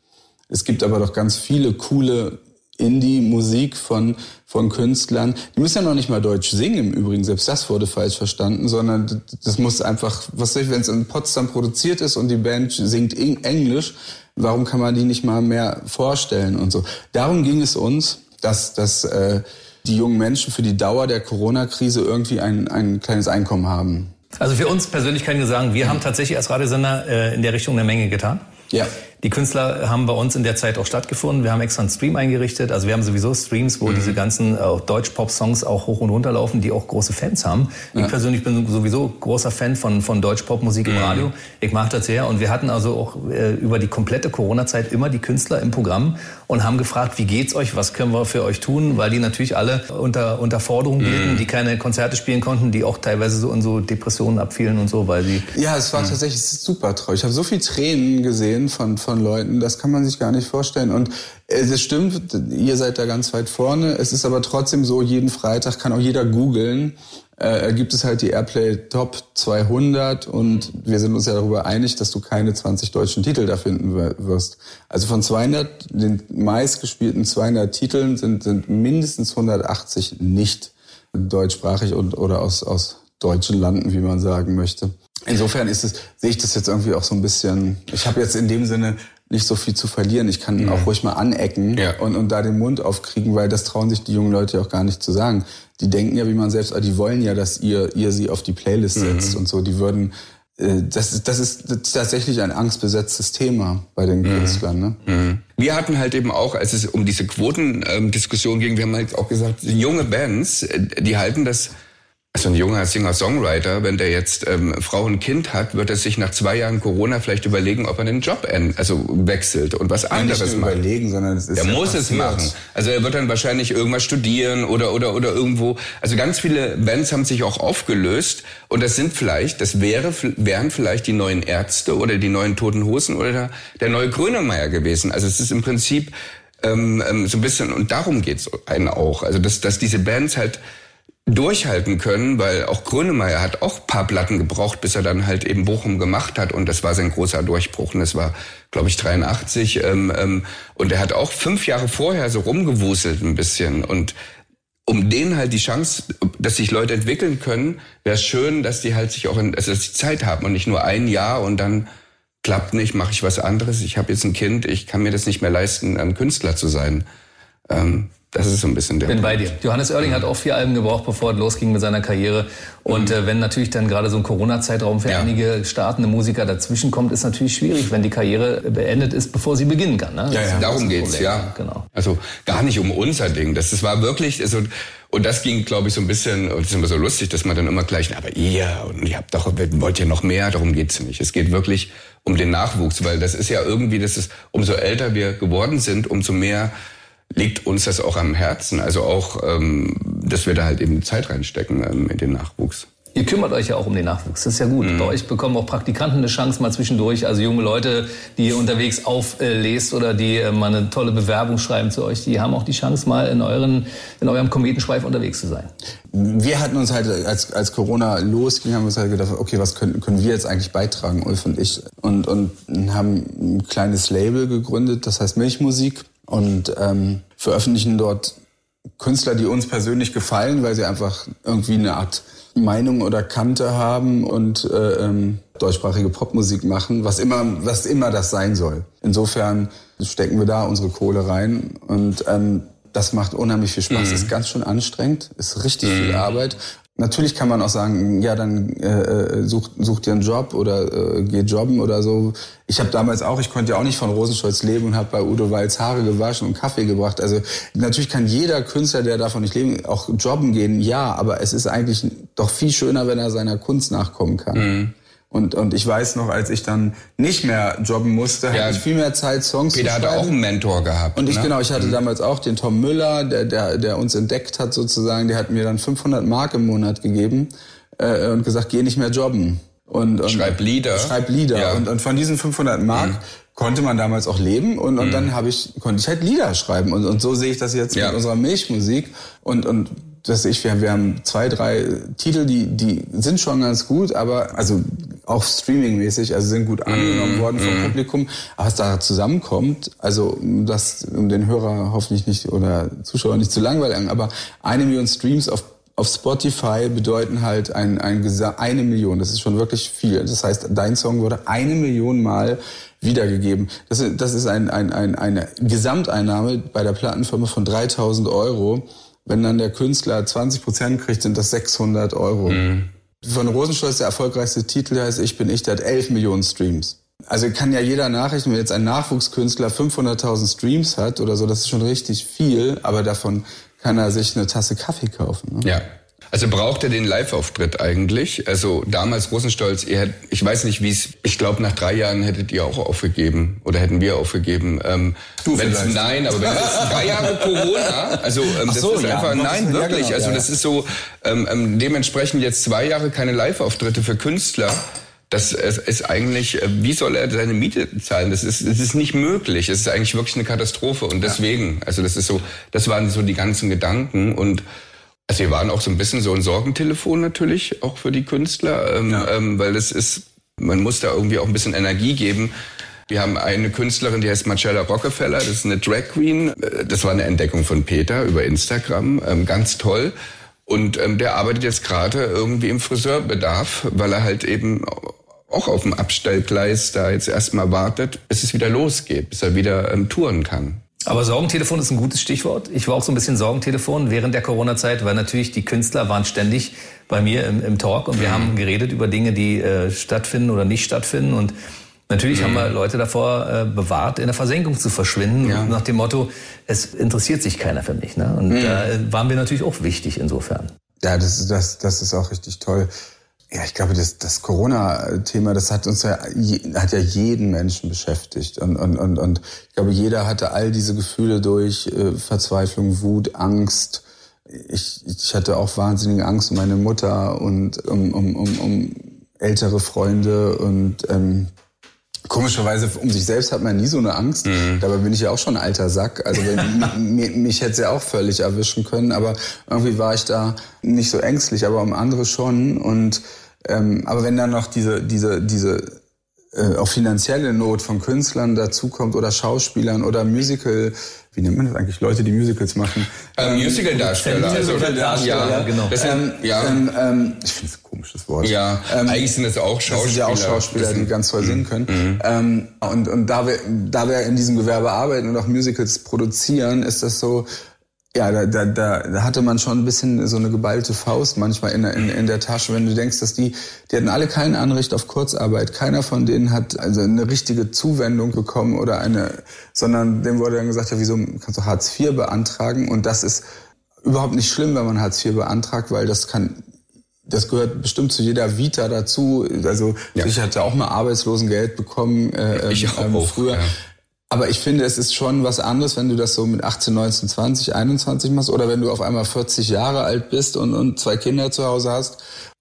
Es gibt aber doch ganz viele coole Indie-Musik von, von Künstlern. Die müssen ja noch nicht mal Deutsch singen im Übrigen, selbst das wurde falsch verstanden, sondern das muss einfach, was weiß ich, wenn es in Potsdam produziert ist und die Band singt Englisch, warum kann man die nicht mal mehr vorstellen und so. Darum ging es uns, dass, dass äh, die jungen Menschen für die Dauer der Corona-Krise irgendwie ein, ein kleines Einkommen haben. Also für uns persönlich kann ich sagen, wir haben tatsächlich als Radiosender äh, in der Richtung eine Menge getan. Ja. Die Künstler haben bei uns in der Zeit auch stattgefunden. Wir haben extra einen Stream eingerichtet. Also wir haben sowieso Streams, wo mhm. diese ganzen äh, Deutsch-Pop-Songs auch hoch und runter laufen, die auch große Fans haben. Ja. Ich persönlich bin sowieso großer Fan von, von Deutsch-Pop-Musik im mhm. Radio. Ich mag das sehr. Und wir hatten also auch äh, über die komplette Corona-Zeit immer die Künstler im Programm und haben gefragt, wie geht's euch, was können wir für euch tun, weil die natürlich alle unter, unter Forderungen glitten, mhm. die keine Konzerte spielen konnten, die auch teilweise so in so Depressionen abfielen und so, weil sie... Ja, es war mhm. tatsächlich super traurig. Ich habe so viel Tränen gesehen von, von Leuten, das kann man sich gar nicht vorstellen. Und es stimmt, ihr seid da ganz weit vorne. Es ist aber trotzdem so, jeden Freitag kann auch jeder googeln. Äh, gibt es halt die Airplay Top 200 und wir sind uns ja darüber einig, dass du keine 20 deutschen Titel da finden wirst. Also von 200, den meistgespielten 200 Titeln sind, sind mindestens 180 nicht deutschsprachig und, oder aus, aus deutschen Landen, wie man sagen möchte. Insofern ist es, sehe ich das jetzt irgendwie auch so ein bisschen, ich habe jetzt in dem Sinne nicht so viel zu verlieren. Ich kann mhm. auch ruhig mal anecken ja. und, und da den Mund aufkriegen, weil das trauen sich die jungen Leute ja auch gar nicht zu sagen. Die denken ja, wie man selbst, die wollen ja, dass ihr, ihr sie auf die Playlist mhm. setzt mhm. und so. Die würden, äh, das, ist, das ist tatsächlich ein angstbesetztes Thema bei den mhm. Künstlern. Ne? Mhm. Wir hatten halt eben auch, als es um diese Quotendiskussion ging, wir haben halt auch gesagt, junge Bands, äh, die halten das also ein junger Singer-Songwriter, wenn der jetzt ähm, Frau und Kind hat, wird er sich nach zwei Jahren Corona vielleicht überlegen, ob er den Job also wechselt und was anderes nicht macht. überlegen, sondern es ist Er muss passiert. es machen. Also er wird dann wahrscheinlich irgendwas studieren oder oder oder irgendwo. Also ganz viele Bands haben sich auch aufgelöst und das sind vielleicht, das wäre wären vielleicht die neuen Ärzte oder die neuen Toten Hosen oder der, der neue Grönemeyer gewesen. Also es ist im Prinzip ähm, ähm, so ein bisschen und darum geht's einen auch. Also dass dass diese Bands halt durchhalten können, weil auch Grönemeyer hat auch paar Platten gebraucht, bis er dann halt eben Bochum gemacht hat und das war sein großer Durchbruch und das war, glaube ich, 83 ähm, ähm, und er hat auch fünf Jahre vorher so rumgewuselt ein bisschen und um denen halt die Chance, dass sich Leute entwickeln können, wäre es schön, dass die halt sich auch in, also dass die Zeit haben und nicht nur ein Jahr und dann klappt nicht, mache ich was anderes. Ich habe jetzt ein Kind, ich kann mir das nicht mehr leisten, ein Künstler zu sein. Ähm, das ist so ein bisschen der. Bin bei dir. Johannes Oerling hat auch vier Alben gebraucht, bevor es losging mit seiner Karriere. Und mhm. äh, wenn natürlich dann gerade so ein Corona-Zeitraum für ja. einige startende Musiker dazwischen kommt, ist natürlich schwierig, wenn die Karriere beendet ist, bevor sie beginnen kann. Ne? Ja, ja, darum geht's, Problem. ja. Genau. Also gar nicht um unser Ding. Das, das war wirklich, also, und das ging, glaube ich, so ein bisschen, und das ist immer so lustig, dass man dann immer gleich, aber ihr, und ihr habt doch, wollt ihr noch mehr, darum geht's nicht. Es geht wirklich um den Nachwuchs, weil das ist ja irgendwie, das ist, umso älter wir geworden sind, umso mehr liegt uns das auch am Herzen. Also auch, ähm, dass wir da halt eben Zeit reinstecken ähm, in den Nachwuchs. Ihr kümmert euch ja auch um den Nachwuchs. Das ist ja gut. Mhm. Bei euch bekommen auch Praktikanten eine Chance mal zwischendurch. Also junge Leute, die ihr unterwegs auflest oder die äh, mal eine tolle Bewerbung schreiben zu euch, die haben auch die Chance, mal in, euren, in eurem Kometenschweif unterwegs zu sein. Wir hatten uns halt, als, als Corona losging, haben wir uns halt gedacht, okay, was können, können wir jetzt eigentlich beitragen, Ulf und ich? Und, und haben ein kleines Label gegründet, das heißt Milchmusik und ähm, veröffentlichen dort Künstler, die uns persönlich gefallen, weil sie einfach irgendwie eine Art Meinung oder Kante haben und äh, ähm, deutschsprachige Popmusik machen, was immer, was immer das sein soll. Insofern stecken wir da unsere Kohle rein und ähm, das macht unheimlich viel Spaß. Mhm. Ist ganz schön anstrengend, ist richtig mhm. viel Arbeit. Natürlich kann man auch sagen, ja, dann äh, äh, such, such dir einen Job oder äh, geh jobben oder so. Ich habe damals auch, ich konnte ja auch nicht von Rosenstolz leben und habe bei Udo Walz Haare gewaschen und Kaffee gebracht. Also natürlich kann jeder Künstler, der davon nicht leben, auch jobben gehen, ja, aber es ist eigentlich doch viel schöner, wenn er seiner Kunst nachkommen kann. Mhm. Und, und ich weiß noch, als ich dann nicht mehr jobben musste, Ja. hatte ich viel mehr Zeit, Songs Peter zu hatte schreiben. auch einen Mentor gehabt. Und ich ne? genau, ich hatte damals auch den Tom Müller, der, der, der uns entdeckt hat sozusagen, der hat mir dann 500 Mark im Monat gegeben äh, und gesagt, geh nicht mehr jobben. Und, und Schreib Lieder. Schreib Lieder. Ja. Und, und von diesen 500 Mark Mhm. konnte man damals auch leben und, und dann habe ich konnte ich halt Lieder schreiben und, und so sehe ich das jetzt Ja. mit unserer Milchmusik und und das ich wir, wir haben zwei drei Titel die die sind schon ganz gut aber also auch streamingmäßig also sind gut angenommen worden vom Publikum aber was da zusammenkommt also das um den Hörer hoffentlich nicht oder Zuschauer nicht zu langweilen aber eine Million Streams auf auf Spotify bedeuten halt ein, ein eine Million. Das ist schon wirklich viel. Das heißt, dein Song wurde eine Million Mal wiedergegeben. Das ist, das ist ein, ein, ein, eine Gesamteinnahme bei der Plattenfirma von 3000 Euro. Wenn dann der Künstler 20 Prozent kriegt, sind das 600 Euro. Von Rosenstolz der erfolgreichste Titel der heißt Ich bin ich, der hat 11 Millionen Streams. Also kann ja jeder nachrechnen, wenn jetzt ein Nachwuchskünstler 500.000 Streams hat oder so, das ist schon richtig viel, aber davon kann er sich eine Tasse Kaffee kaufen. Ne? Ja. Also braucht er den Live-Auftritt eigentlich? Also damals Rosenstolz, ihr hätt, ich weiß nicht, wie es, ich glaube nach drei Jahren hättet ihr auch aufgegeben oder hätten wir aufgegeben. Ähm, Du wenn's, vielleicht. Nein, aber wenn es drei Jahre Corona, also ähm, das so, ist ja. einfach, nein, ist- ja, wirklich. genau, also ja, das ja. ist so ähm, ähm, dementsprechend jetzt zwei Jahre keine Live-Auftritte für Künstler. Das ist ist eigentlich, äh, wie soll er seine Miete zahlen? Das ist, das ist nicht möglich. Es ist eigentlich wirklich eine Katastrophe. Und deswegen, also das ist so, das waren so die ganzen Gedanken. Und also wir waren auch so ein bisschen so ein Sorgentelefon natürlich, auch für die Künstler, ähm, ähm, weil es ist, man muss da irgendwie auch ein bisschen Energie geben. Wir haben eine Künstlerin, die heißt Marcella Rockefeller, das ist eine Drag Queen. Äh, Das war eine Entdeckung von Peter über Instagram, ähm, ganz toll. Und ähm, der arbeitet jetzt gerade irgendwie im Friseurbedarf, weil er halt eben auch auf dem Abstellgleis da jetzt erstmal wartet, bis es wieder losgeht, bis er wieder ähm, touren kann. Aber Sorgentelefon ist ein gutes Stichwort. Ich war auch so ein bisschen Sorgentelefon während der Corona-Zeit, weil natürlich die Künstler waren ständig bei mir im, im Talk und wir haben geredet über Dinge, die äh, stattfinden oder nicht stattfinden. Und natürlich haben wir Leute davor äh, bewahrt, in der Versenkung zu verschwinden, Ja. nach dem Motto, es interessiert sich keiner für mich. Ne? Und da äh, waren wir natürlich auch wichtig insofern. Ja, das, das, das ist auch richtig toll. Ja, ich glaube, das, das Corona-Thema, das hat uns ja, hat ja jeden Menschen beschäftigt. Und, und, und, und ich glaube, jeder hatte all diese Gefühle durch äh, Verzweiflung, Wut, Angst. Ich, ich hatte auch wahnsinnige Angst um meine Mutter und um, um, um, um ältere Freunde und ähm, Komischerweise um sich selbst hat man nie so eine Angst. Dabei bin ich ja auch schon ein alter Sack. Also mich, mich hätte es ja auch völlig erwischen können. Aber irgendwie war ich da nicht so ängstlich, aber um andere schon. Und ähm, aber wenn dann noch diese diese diese auch finanzielle Not von Künstlern dazukommt oder Schauspielern oder Musical, wie nennt man das eigentlich? Leute, die Musicals machen. Ähm, Musical-Darsteller. Also, Musical-Darsteller, ja, genau. Das Ähm, ja, ähm, ähm, ich finde es ein komisches Wort. ja. Ähm, eigentlich sind es auch das Schauspieler. sind ja auch Schauspieler, Das die ganz toll singen können. Ähm, und, und da wir, da wir in diesem Gewerbe arbeiten und auch Musicals produzieren, ist das so, ja, da, da, da, da hatte man schon ein bisschen so eine geballte Faust manchmal in, der- in, in der Tasche, wenn du denkst, dass die, die hatten alle kein Anrecht auf Kurzarbeit. Keiner von denen hat also eine richtige Zuwendung bekommen oder eine, sondern dem wurde dann gesagt, ja, wieso kannst du Hartz IV beantragen? Und das ist überhaupt nicht schlimm, wenn man Hartz IV beantragt, weil das kann das gehört bestimmt zu jeder Vita dazu. Also ich hatte auch mal Arbeitslosengeld bekommen äh, Ich ähm, auch, früher. ja. Aber ich finde, es ist schon was anderes, wenn du das so mit 18, 19, 20, 21 machst oder wenn du auf einmal 40 Jahre alt bist und, und zwei Kinder zu Hause hast.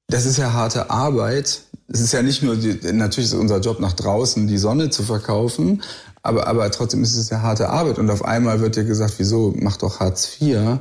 Das ist ja harte Arbeit. Es ist ja nicht nur, die, natürlich ist unser Job nach draußen, die Sonne zu verkaufen, aber, aber trotzdem ist es ja harte Arbeit. Und auf einmal wird dir gesagt, wieso, mach doch Hartz IV.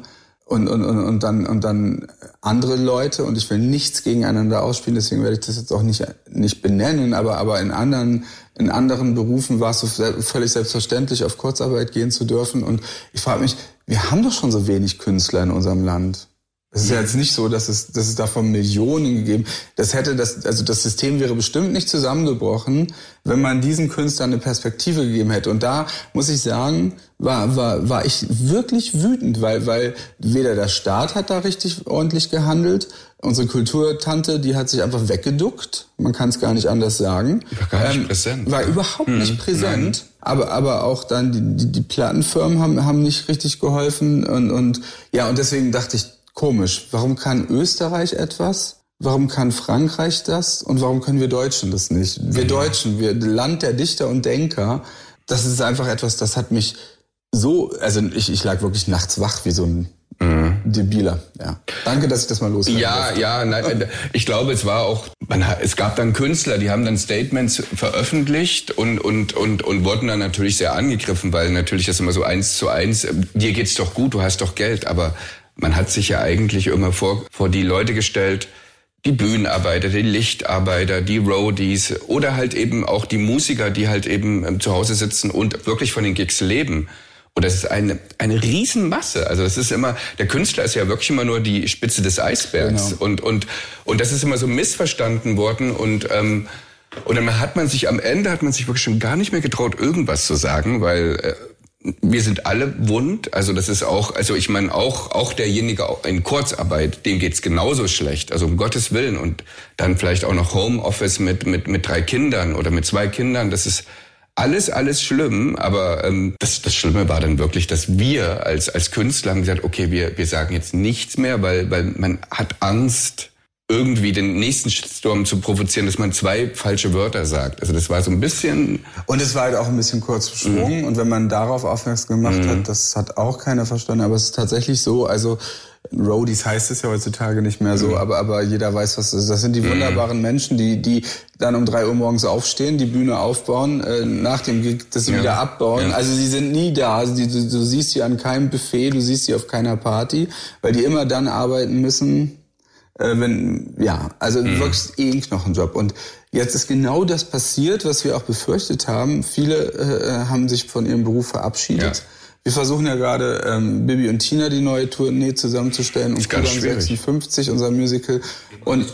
Und, und, und, und, dann, und dann andere Leute, und ich will nichts gegeneinander ausspielen, deswegen werde ich das jetzt auch nicht, nicht benennen, aber, aber in anderen, in anderen Berufen war es so völlig selbstverständlich, auf Kurzarbeit gehen zu dürfen. Und ich frage mich, wir haben doch schon so wenig Künstler in unserem Land. Es ist ja jetzt nicht so, dass es, dass es davon Millionen gegeben. Das hätte das, also das System wäre bestimmt nicht zusammengebrochen, wenn man diesen Künstlern eine Perspektive gegeben hätte. Und da muss ich sagen, war, war, war ich wirklich wütend, weil, weil weder der Staat hat da richtig ordentlich gehandelt. Unsere Kulturtante, die hat sich einfach weggeduckt. Man kann es gar nicht anders sagen. War gar nicht präsent, War überhaupt nicht präsent. Aber, aber auch dann die, die, die Plattenfirmen haben, haben nicht richtig geholfen. Und, und ja, und deswegen dachte ich, komisch, warum kann Österreich etwas warum kann Frankreich das und warum können wir Deutschen das nicht? Wir Deutschen, wir Land der Dichter und Denker, das ist einfach etwas, das hat mich so, also ich, ich lag wirklich nachts wach wie so ein Mhm. Debiler, ja. Danke, dass ich das mal loswerden Ja, durfte. ja, nein, ich glaube, es war auch, man, es gab dann Künstler, die haben dann Statements veröffentlicht und, und, und, und wurden dann natürlich sehr angegriffen, weil natürlich das immer so eins zu eins, dir geht's doch gut, du hast doch Geld, aber man hat sich ja eigentlich immer vor, vor die Leute gestellt, die Bühnenarbeiter, die Lichtarbeiter, die Roadies oder halt eben auch die Musiker, die halt eben ähm, zu Hause sitzen und wirklich von den Gigs leben. Und das ist eine, eine Riesenmasse. Also das ist immer, der Künstler ist ja wirklich immer nur die Spitze des Eisbergs. Genau. Und, und, und das ist immer so missverstanden worden. Und, ähm, und dann hat man sich am Ende, hat man sich wirklich schon gar nicht mehr getraut, irgendwas zu sagen, weil äh, wir sind alle wund. Also das ist auch, also ich meine auch, auch derjenige in Kurzarbeit, dem geht's genauso schlecht. Also um Gottes Willen. Und dann vielleicht auch noch Homeoffice mit, mit, mit drei Kindern oder mit zwei Kindern. Das ist, alles, alles schlimm, aber ähm, das, das Schlimme war dann wirklich, dass wir als, als Künstler haben gesagt, okay, wir, wir sagen jetzt nichts mehr, weil, weil man hat Angst, irgendwie den nächsten Shitstorm zu provozieren, dass man zwei falsche Wörter sagt. Also das war so ein bisschen... Und es war halt auch ein bisschen kurz beschwungen. Mhm. Und wenn man darauf aufmerksam gemacht mhm. hat, das hat auch keiner verstanden. Aber es ist tatsächlich so, also Roadies heißt es ja heutzutage nicht mehr so, mhm. aber, aber jeder weiß, was das ist. Das sind die mhm. wunderbaren Menschen, die, die dann um drei Uhr morgens aufstehen, die Bühne aufbauen, äh, nach dem Gig das ja. wieder abbauen. Ja. Also sie sind nie da. Also die, du, du siehst sie an keinem Buffet, du siehst sie auf keiner Party, weil die immer dann arbeiten müssen, äh, wenn, ja, also mhm. wirklich eh ein Knochenjob. Und jetzt ist genau das passiert, was wir auch befürchtet haben. Viele äh, haben sich von ihrem Beruf verabschiedet. Ja wir versuchen ja gerade ähm, Bibi und Tina die neue Tournee zusammenzustellen und Kuban 56, unser Musical. Und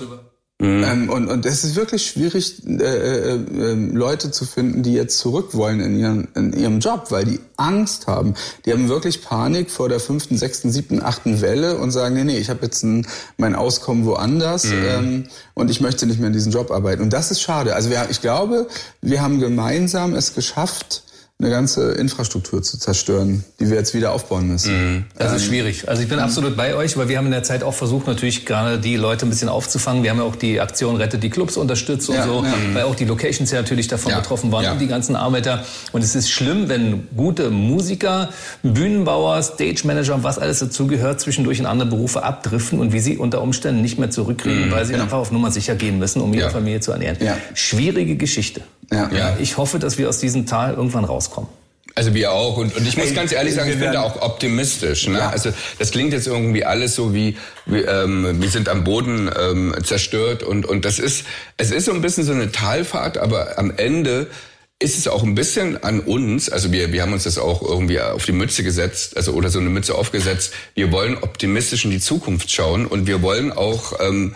Mhm. Ähm, und, und es ist wirklich schwierig, äh, äh, äh, Leute zu finden, die jetzt zurück wollen in, ihren, in ihrem Job, weil die Angst haben. Die haben wirklich Panik vor der fünften, sechsten, siebten, achten Welle und sagen, nee, nee, ich habe jetzt ein, mein Auskommen woanders mhm. ähm, und ich möchte nicht mehr in diesem Job arbeiten. Und das ist schade. Also wir, ich glaube, wir haben gemeinsam es geschafft, eine ganze Infrastruktur zu zerstören, die wir jetzt wieder aufbauen müssen. Mhm. Das ist ähm, schwierig. Also ich bin absolut bei euch, weil wir haben in der Zeit auch versucht, natürlich gerade die Leute ein bisschen aufzufangen. Wir haben ja auch die Aktion Rettet die Clubs unterstützt und ja, so, ja. weil auch die Locations ja natürlich davon ja. betroffen waren und die ganzen Arbeiter. Und es ist schlimm, wenn gute Musiker, Bühnenbauer, Stage Manager, was alles dazugehört, zwischendurch in andere Berufe abdriften und wie sie unter Umständen nicht mehr zurückkriegen, mhm. weil sie einfach auf Nummer sicher gehen müssen, um ihre Familie zu ernähren. Schwierige Geschichte. Ja. Ich hoffe, dass wir aus diesem Tal irgendwann rauskommen. Also wir auch. Und, und ich muss ganz ehrlich sagen, ich bin da auch optimistisch. Ne? Ja. Also das klingt jetzt irgendwie alles so wie, wie ähm, wir sind am Boden ähm, zerstört und, und das ist, es ist so ein bisschen so eine Talfahrt, aber am Ende ist es auch ein bisschen an uns, also wir, wir haben uns das auch irgendwie auf die Mütze gesetzt, also oder so eine Mütze aufgesetzt. Wir wollen optimistisch in die Zukunft schauen und wir wollen auch ähm,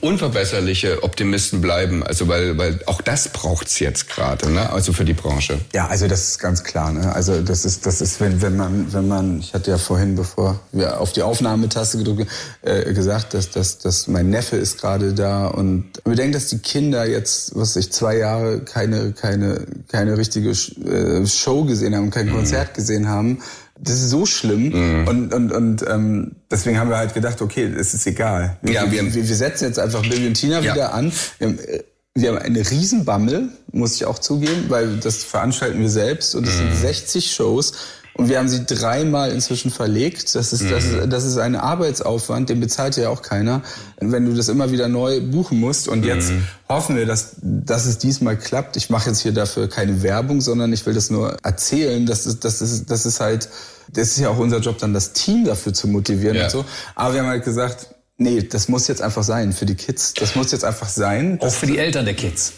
unverbesserliche Optimisten bleiben. Also weil, weil auch das braucht's jetzt gerade, ne? Also für die Branche. Ja, also das ist ganz klar. Ne? Also das ist, das ist, wenn, wenn man, wenn man, ich hatte ja vorhin, bevor wir auf die Aufnahmetaste gedrückt, äh, gesagt, dass, dass, dass mein Neffe ist gerade da und bedenkt, dass die Kinder jetzt, was ich zwei Jahre keine, keine, keine richtige äh, Show gesehen haben, kein mhm. Konzert gesehen haben das ist so schlimm. Mhm. Und, und, und ähm, deswegen haben wir halt gedacht, okay, es ist egal. Wir, ja, wir, wir, wir setzen jetzt einfach Bibi und Tina ja. wieder an. Wir haben, äh, wir haben eine Riesenbammel, muss ich auch zugeben, weil das veranstalten wir selbst und es mhm. sind 60 Shows. Und wir haben sie dreimal inzwischen verlegt. Das ist, mhm. das, ist, das ist ein Arbeitsaufwand, den bezahlt ja auch keiner, wenn du das immer wieder neu buchen musst. Und jetzt mhm. hoffen wir, dass, dass es diesmal klappt. Ich mache jetzt hier dafür keine Werbung, sondern ich will das nur erzählen. Das ist, das ist, das ist halt, das ist ja auch unser Job, dann das Team dafür zu motivieren ja. und so. Aber wir haben halt gesagt, nee, das muss jetzt einfach sein für die Kids. Das muss jetzt einfach sein. Auch für die Eltern der Kids.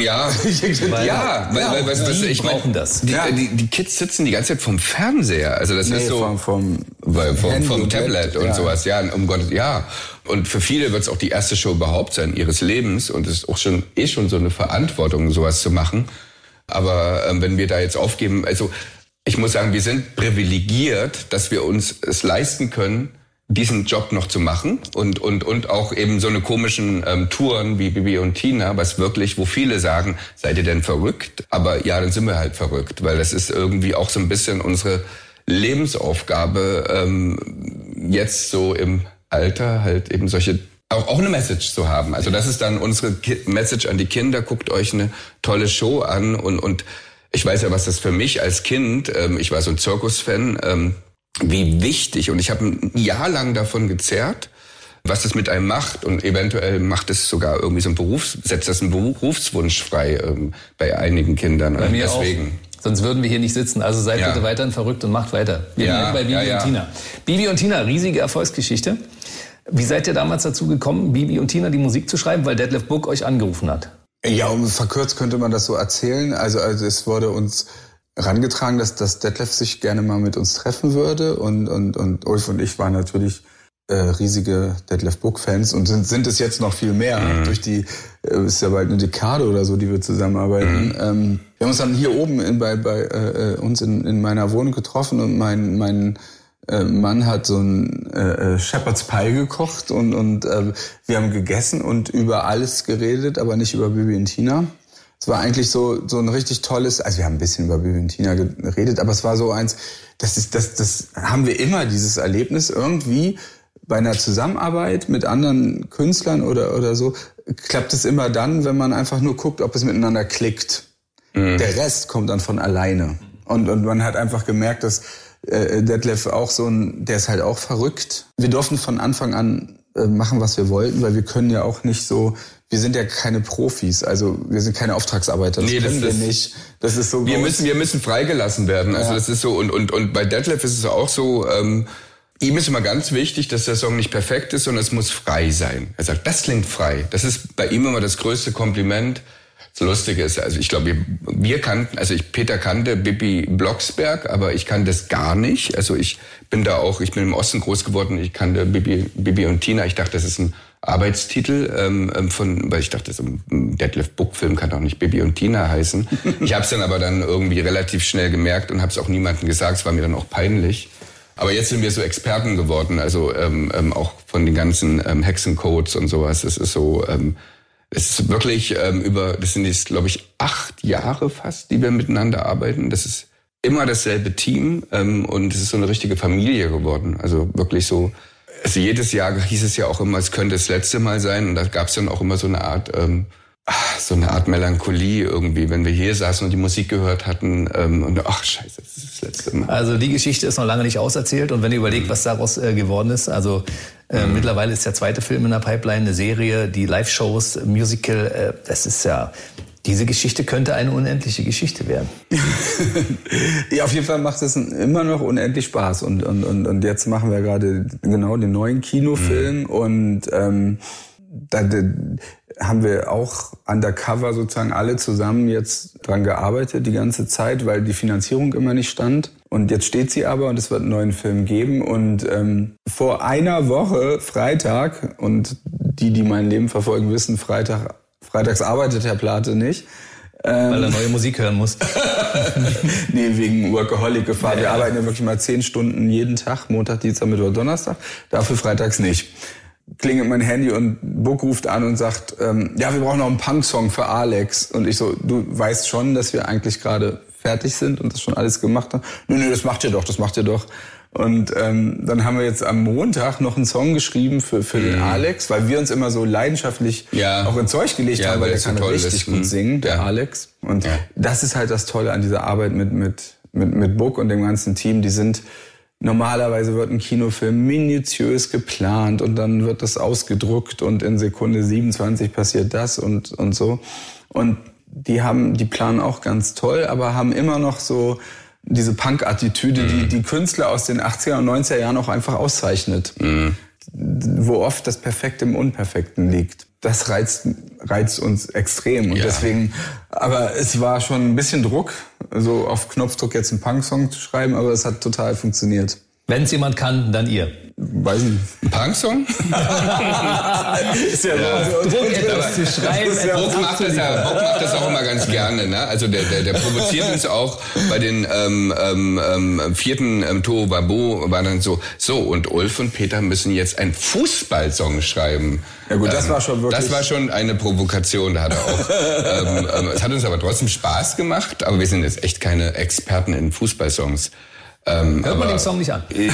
Ja, weil, ja, weil, ja, weil, weil, was, ich brauchen das. Die, ja. die, die Kids sitzen die ganze Zeit vom Fernseher, also das nee, ist so vom, vom, vom, vom Tablet und ja. sowas. Ja, um Gott, ja. Und für viele wird es auch die erste Show überhaupt sein ihres Lebens und es ist auch schon eh schon so eine Verantwortung, sowas zu machen. Aber ähm, wenn wir da jetzt aufgeben, also ich muss sagen, wir sind privilegiert, dass wir uns es leisten können, diesen Job noch zu machen und und und auch eben so eine komischen ähm, Touren wie Bibi und Tina, was wirklich, wo viele sagen, seid ihr denn verrückt? Aber ja, dann sind wir halt verrückt, weil das ist irgendwie auch so ein bisschen unsere Lebensaufgabe, ähm, jetzt so im Alter halt eben solche auch, auch eine Message zu haben. Also das ist dann unsere Ki Message an die Kinder. Guckt euch eine tolle Show an und, und ich weiß ja, was das für mich als Kind, ähm, ich war so ein Zirkusfan, ähm, wie wichtig und ich habe ein Jahr lang davon gezerrt, was das mit einem macht und eventuell macht es sogar irgendwie so ein Beruf, setzt das einen Berufswunsch frei ähm, bei einigen Kindern. Bei mir Deswegen. Auch. Sonst würden wir hier nicht sitzen. Also seid ja. bitte weiterhin verrückt und macht weiter. Wir ja, bei Bibi ja, ja. und Tina. Bibi und Tina, riesige Erfolgsgeschichte. Wie seid ihr damals dazu gekommen, Bibi und Tina die Musik zu schreiben, weil Detlef Book euch angerufen hat? Ja, um verkürzt könnte man das so erzählen. Also, also es wurde uns rangetragen, dass, dass Detlef sich gerne mal mit uns treffen würde und, und, und Ulf und ich waren natürlich äh, riesige Detlef Book Fans und sind, sind es jetzt noch viel mehr mhm. durch die äh, ist ja bald eine Dekade oder so, die wir zusammenarbeiten. Mhm. Ähm, wir haben uns dann hier oben in, bei, bei äh, äh uns in, in meiner Wohnung getroffen und mein mein äh, Mann hat so ein äh, äh, Shepherd's Pie gekocht und, und äh, wir haben gegessen und über alles geredet, aber nicht über Bibi und Tina. Es war eigentlich so, so ein richtig tolles, also wir haben ein bisschen über Bibi und Tina geredet, aber es war so eins, das ist, das, das haben wir immer, dieses Erlebnis irgendwie bei einer Zusammenarbeit mit anderen Künstlern oder, oder so, klappt es immer dann, wenn man einfach nur guckt, ob es miteinander klickt. Mhm. Der Rest kommt dann von alleine. Und, und man hat einfach gemerkt, dass äh, Detlef auch so ein, der ist halt auch verrückt. Wir durften von Anfang an äh, machen, was wir wollten, weil wir können ja auch nicht so, wir sind ja keine Profis, also wir sind keine Auftragsarbeiter, das nee, können das, wir nicht. Das ist so. Wir müssen, wir müssen freigelassen werden. Also ja. das ist so und und und bei Detlef ist es auch so. Ähm, Ihm ist immer ganz wichtig, dass der Song nicht perfekt ist, sondern es muss frei sein. Er sagt, das klingt frei. Das ist bei ihm immer das größte Kompliment. Das Lustige ist, also ich glaube, wir, wir kannten, also ich, Peter kannte Bibi Blocksberg, aber ich kannte das gar nicht. Also ich bin da auch, ich bin im Osten groß geworden, ich kannte Bibi, Bibi und Tina. Ich dachte, das ist ein Arbeitstitel ähm, ähm von, weil ich dachte, so ein Detlef Book-Film kann doch nicht Bibi und Tina heißen. ich habe es dann aber dann irgendwie relativ schnell gemerkt und habe es auch niemandem gesagt. Es war mir dann auch peinlich. Aber jetzt sind wir so Experten geworden, also ähm, ähm, auch von den ganzen ähm, Hexencodes und sowas. Es ist so, ähm, es ist wirklich ähm, über, das sind jetzt, glaube ich, acht Jahre fast, die wir miteinander arbeiten. Das ist immer dasselbe Team ähm, und es ist so eine richtige Familie geworden. Also wirklich so. Also jedes Jahr hieß es ja auch immer, es könnte das letzte Mal sein. Und da gab es dann auch immer so eine Art, ähm, so eine Art Melancholie irgendwie, wenn wir hier saßen und die Musik gehört hatten ähm, und ach scheiße, das ist das letzte Mal. Also die Geschichte ist noch lange nicht auserzählt und wenn ihr überlegt, was daraus äh, geworden ist, also äh, mhm. Mittlerweile ist der zweite Film in der Pipeline, eine Serie, die Live-Shows, Musical. Äh, das ist ja diese Geschichte könnte eine unendliche Geschichte werden. ja, auf jeden Fall macht es immer noch unendlich Spaß. Und, und, und, und jetzt machen wir gerade genau den neuen Kinofilm. Mhm. Und ähm, da, da haben wir auch undercover sozusagen alle zusammen jetzt dran gearbeitet die ganze Zeit, weil die Finanzierung immer nicht stand. Und jetzt steht sie aber und es wird einen neuen Film geben. Und ähm, vor einer Woche, Freitag, und die, die mein Leben verfolgen, wissen, Freitag, freitags arbeitet Herr Plate nicht. Ähm, Weil er neue Musik hören muss. nee, wegen Workaholic-Gefahr. Ja, Wir arbeiten ja wirklich mal zehn Stunden jeden Tag, Montag, Dienstag, Mittwoch, Donnerstag. Dafür freitags nicht. Klingelt mein Handy und Book ruft an und sagt, ähm, ja, wir brauchen noch einen Punk-Song für Alex. Und ich so, du weißt schon, dass wir eigentlich gerade fertig sind und das schon alles gemacht haben. Nö, nö, das macht ihr doch, das macht ihr doch. Und ähm, dann haben wir jetzt am Montag noch einen Song geschrieben für, für den mhm. Alex, weil wir uns immer so leidenschaftlich ja. auch ins Zeug gelegt ja, haben, weil, der kann so richtig ist. gut mhm. singen, der ja. Alex. Und das ist halt das Tolle an dieser Arbeit mit, mit, mit, mit Book und dem ganzen Team. Die sind Normalerweise wird ein Kinofilm minutiös geplant und dann wird das ausgedruckt und in Sekunde 27 passiert das und, und so. Und die haben, die planen auch ganz toll, aber haben immer noch so diese Punk-Attitüde, mhm. die die Künstler aus den 80er und 90er Jahren auch einfach auszeichnet. Mhm. Wo oft das Perfekte im Unperfekten liegt. Das reizt, reizt uns extrem. Und ja. deswegen, aber es war schon ein bisschen Druck, so auf Knopfdruck jetzt einen Punk-Song zu schreiben, aber es hat total funktioniert. Wenn es jemand kann, dann ihr. Weiß nicht. Ein Punksong? ist ja, ja. So, Druck etwas zu schreiben. Ja Druck, macht das ja, Druck macht das auch immer ganz gerne. Ne? Also der, der, der provoziert uns auch bei den ähm, ähm, ähm vierten ähm, Toho Babo war dann so, so und Ulf und Peter müssen jetzt einen Fußballsong schreiben. Ja gut, das ähm, war schon wirklich... Das war schon eine Provokation, da hat er auch. ähm, ähm, es hat uns aber trotzdem Spaß gemacht, aber wir sind jetzt echt keine Experten in Fußballsongs. Ähm, Hört man den Song nicht an? Äh,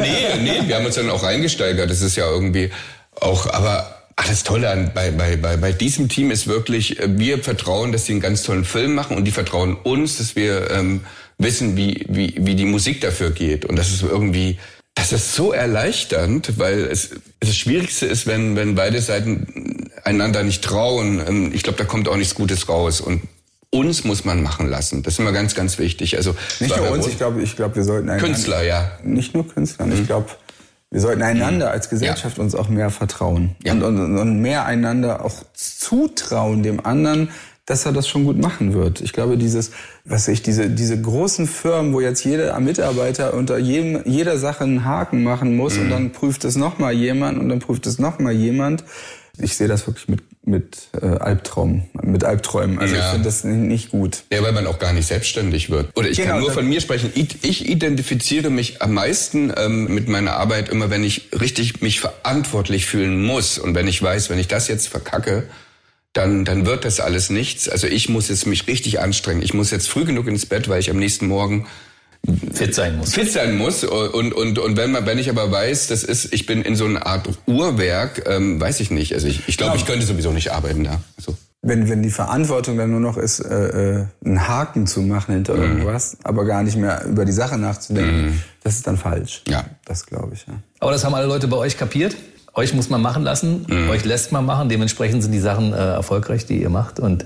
nee, nee, wir haben uns dann auch reingesteigert. Das ist ja irgendwie, auch, aber Ach, das Tolle an, bei, bei, bei, bei diesem Team ist wirklich, äh, wir vertrauen, dass sie einen ganz tollen Film machen und die vertrauen uns, dass wir ähm, wissen, wie, wie, wie die Musik dafür geht. Und das ist irgendwie, das ist so erleichternd, weil es das Schwierigste ist, wenn, wenn beide Seiten einander nicht trauen. Ähm, ich glaube, da kommt auch nichts Gutes raus. Und uns muss man machen lassen. Das ist immer ganz, ganz wichtig. Also nicht nur uns, ich glaube, ich glaube, wir sollten Künstler, ja. Nicht nur Künstler. Mhm. Ich glaube, wir sollten einander als Gesellschaft ja. uns auch mehr vertrauen ja. und, und, und mehr einander auch zutrauen dem anderen, dass er das schon gut machen wird. Ich glaube, dieses, was ich, diese, diese großen Firmen, wo jetzt jeder Mitarbeiter unter jedem, jeder Sache einen Haken machen muss mhm. und dann prüft es nochmal jemand und dann prüft es nochmal jemand. Ich sehe das wirklich mit mit äh, Albtraum, mit Albträumen. Also ja. ich finde das nicht gut. Ja, weil man auch gar nicht selbstständig wird. Oder ich genau, kann nur von mir sprechen. Ich, ich identifiziere mich am meisten ähm, mit meiner Arbeit immer, wenn ich richtig mich verantwortlich fühlen muss und wenn ich weiß, wenn ich das jetzt verkacke, dann, dann wird das alles nichts. Also ich muss jetzt mich richtig anstrengen. Ich muss jetzt früh genug ins Bett, weil ich am nächsten Morgen fit sein muss. Fit sein muss. Und, und, und wenn man, wenn ich aber weiß, das ist, ich bin in so einer Art Uhrwerk, ähm, weiß ich nicht. Also ich, ich glaube, ich könnte sowieso nicht arbeiten da. So. Wenn, wenn die Verantwortung dann nur noch ist, äh, äh, einen Haken zu machen hinter mhm. irgendwas, aber gar nicht mehr über die Sache nachzudenken, mhm. das ist dann falsch. Ja. Das glaube ich, ja. Aber das haben alle Leute bei euch kapiert? Euch muss man machen lassen, mhm. euch lässt man machen, dementsprechend sind die Sachen äh, erfolgreich, die ihr macht. Und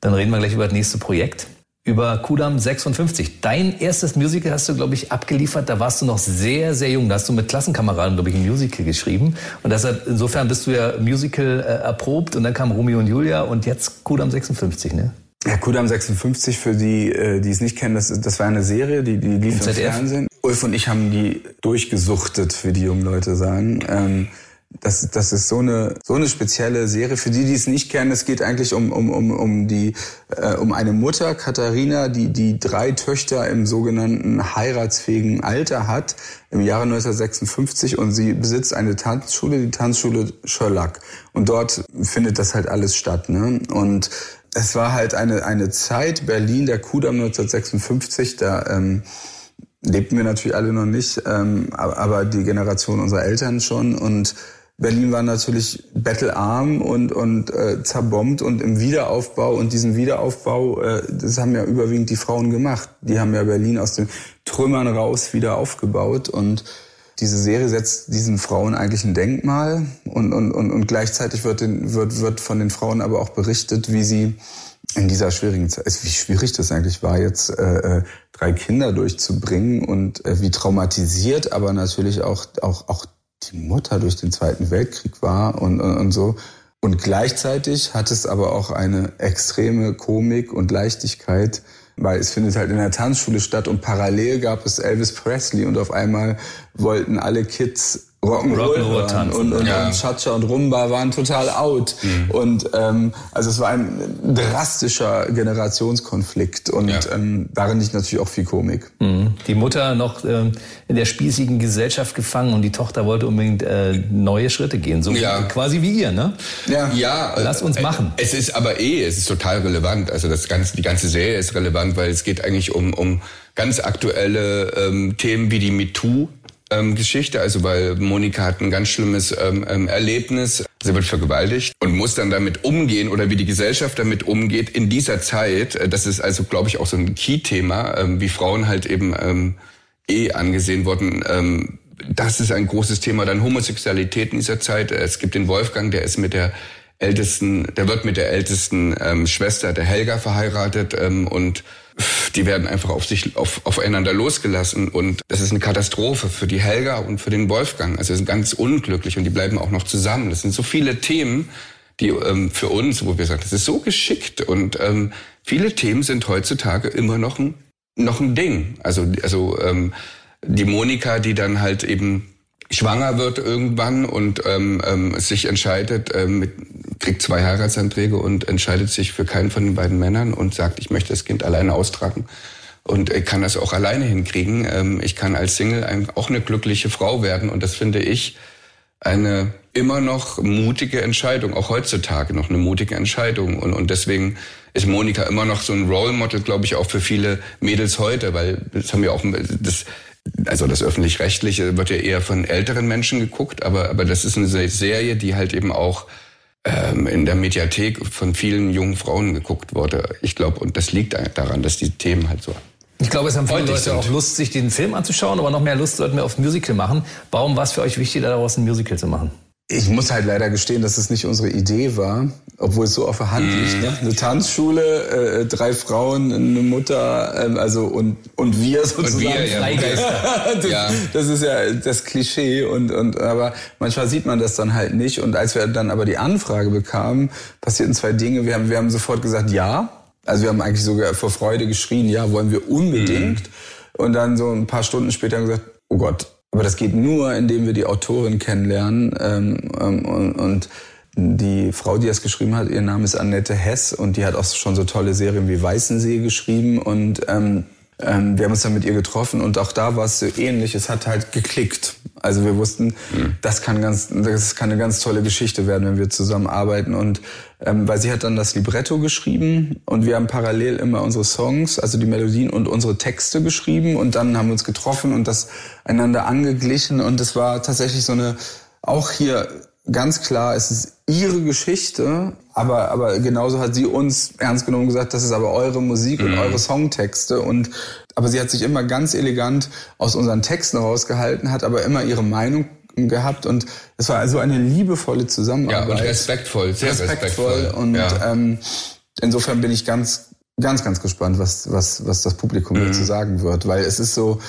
dann reden wir gleich über das nächste Projekt über Kudam 56. Dein erstes Musical hast du, glaube ich, abgeliefert. Da warst du noch sehr, sehr jung. Da hast du mit Klassenkameraden, glaube ich, ein Musical geschrieben. Und deshalb, insofern bist du ja Musical äh, erprobt. Und dann kam Romeo und Julia und jetzt Kudam 56, ne? Ja, Kudam 56, für die, äh, die es nicht kennen, das, das war eine Serie, die, die lief im, im Fernsehen. Ulf und ich haben die durchgesuchtet, wie die jungen Leute sagen. Ähm, das, das ist so eine so eine spezielle Serie. Für die, die es nicht kennen, es geht eigentlich um um um um die äh, um eine Mutter Katharina, die die drei Töchter im sogenannten heiratsfähigen Alter hat im Jahre 1956 und sie besitzt eine Tanzschule, die Tanzschule Sherlock und dort findet das halt alles statt. Ne? Und es war halt eine eine Zeit Berlin der Kudamm 1956 da ähm, lebten wir natürlich alle noch nicht, ähm, aber die Generation unserer Eltern schon und Berlin war natürlich bettelarm und, und äh, zerbombt und im Wiederaufbau und diesen Wiederaufbau, äh, das haben ja überwiegend die Frauen gemacht. Die haben ja Berlin aus den Trümmern raus wieder aufgebaut und diese Serie setzt diesen Frauen eigentlich ein Denkmal und, und, und, und gleichzeitig wird, den, wird, wird von den Frauen aber auch berichtet, wie sie in dieser schwierigen Zeit, wie schwierig das eigentlich war, jetzt äh, äh drei Kinder durchzubringen und äh, wie traumatisiert, aber natürlich auch, auch, auch die Mutter durch den Zweiten Weltkrieg war und, und, und so. Und gleichzeitig hat es aber auch eine extreme Komik und Leichtigkeit, weil es findet halt in der Tanzschule statt und parallel gab es Elvis Presley und auf einmal wollten alle Kids Rock'n'Roll Rock tanzen. Und, und, ja. und Cha-Cha und Rumba waren total out. Mhm. Und ähm, also es war ein drastischer Generationskonflikt und ja. ähm, darin liegt natürlich auch viel Komik. Mhm. Die Mutter noch ähm, in der spießigen Gesellschaft gefangen und die Tochter wollte unbedingt äh, neue Schritte gehen. So ja. quasi wie ihr, ne? Ja. ja Lass uns äh, machen. Es ist aber eh, es ist total relevant. Also das ganze, die ganze Serie ist relevant, weil es geht eigentlich um, um ganz aktuelle ähm, Themen wie die MeToo ähm, Geschichte, also weil Monika hat ein ganz schlimmes ähm, ähm, Erlebnis. Sie wird vergewaltigt und muss dann damit umgehen oder wie die Gesellschaft damit umgeht in dieser Zeit. Äh, das ist also, glaube ich, auch so ein Key-Thema, ähm, wie Frauen halt eben ähm, eh angesehen wurden. Ähm, das ist ein großes Thema. Dann Homosexualität in dieser Zeit. Es gibt den Wolfgang, der ist mit der ältesten, der wird mit der ältesten ähm, Schwester, der Helga, verheiratet ähm, und die werden einfach auf sich, auf, aufeinander losgelassen und das ist eine Katastrophe für die Helga und für den Wolfgang. Also sind ganz unglücklich und die bleiben auch noch zusammen. Das sind so viele Themen, die ähm, für uns, wo wir sagen, das ist so geschickt und ähm, viele Themen sind heutzutage immer noch ein, noch ein Ding. Also, also ähm, die Monika, die dann halt eben schwanger wird irgendwann und ähm, ähm, sich entscheidet, ähm, mit, kriegt zwei Heiratsanträge und entscheidet sich für keinen von den beiden Männern und sagt, ich möchte das Kind alleine austragen. Und ich kann das auch alleine hinkriegen. Ähm, ich kann als Single auch eine glückliche Frau werden. Und das finde ich eine immer noch mutige Entscheidung, auch heutzutage noch eine mutige Entscheidung. Und, und deswegen ist Monika immer noch so ein Role Model, glaube ich, auch für viele Mädels heute, weil das haben wir auch das also das öffentlich-rechtliche wird ja eher von älteren Menschen geguckt, aber, aber das ist eine Serie, die halt eben auch ähm, in der Mediathek von vielen jungen Frauen geguckt wurde. Ich glaube, und das liegt daran, dass die Themen halt so ich glaube, es haben viele Leute sind. auch Lust, sich den Film anzuschauen, aber noch mehr Lust sollten wir auf Musical machen. Warum war es für euch wichtig, daraus ein Musical zu machen? Ich muss halt leider gestehen, dass es nicht unsere Idee war, obwohl es so auf der Hand liegt. Ne? Eine Tanzschule, äh, drei Frauen, eine Mutter, ähm, also und und wir sozusagen. Und wir, ja. das, Ja. das ist ja das Klischee und und aber manchmal sieht man das dann halt nicht. Und als wir dann aber die Anfrage bekamen, passierten zwei Dinge. Wir haben wir haben sofort gesagt ja. Also wir haben eigentlich sogar vor Freude geschrien, ja, wollen wir unbedingt. Und dann so ein paar Stunden später haben wir gesagt, oh Gott, aber das geht nur, indem wir die Autorin kennenlernen. Ähm, ähm, und, und die Frau, die das geschrieben hat, ihr Name ist Annette Hess und die hat auch schon so tolle Serien wie Weißensee geschrieben und ähm, ähm, wir haben uns dann mit ihr getroffen und auch da war es so ähnlich. Es hat halt geklickt. Also wir wussten, das kann ganz, das kann eine ganz tolle Geschichte werden, wenn wir zusammenarbeiten. Und ähm, weil sie hat dann das Libretto geschrieben und wir haben parallel immer unsere Songs, also die Melodien und unsere Texte geschrieben und dann haben wir uns getroffen und das einander angeglichen und es war tatsächlich so eine auch hier ganz klar, es ist ihre Geschichte, aber, aber genauso hat sie uns ernst genommen gesagt, das ist aber eure Musik und eure Songtexte und, aber sie hat sich immer ganz elegant aus unseren Texten rausgehalten, hat aber immer ihre Meinung gehabt und es war also eine liebevolle Ja, Zusammenarbeit. und respektvoll, sehr respektvoll, respektvoll. und ja. ähm, insofern bin ich ganz, ganz, ganz gespannt, was, was, was das Publikum Mhm. dazu sagen wird, weil es ist so,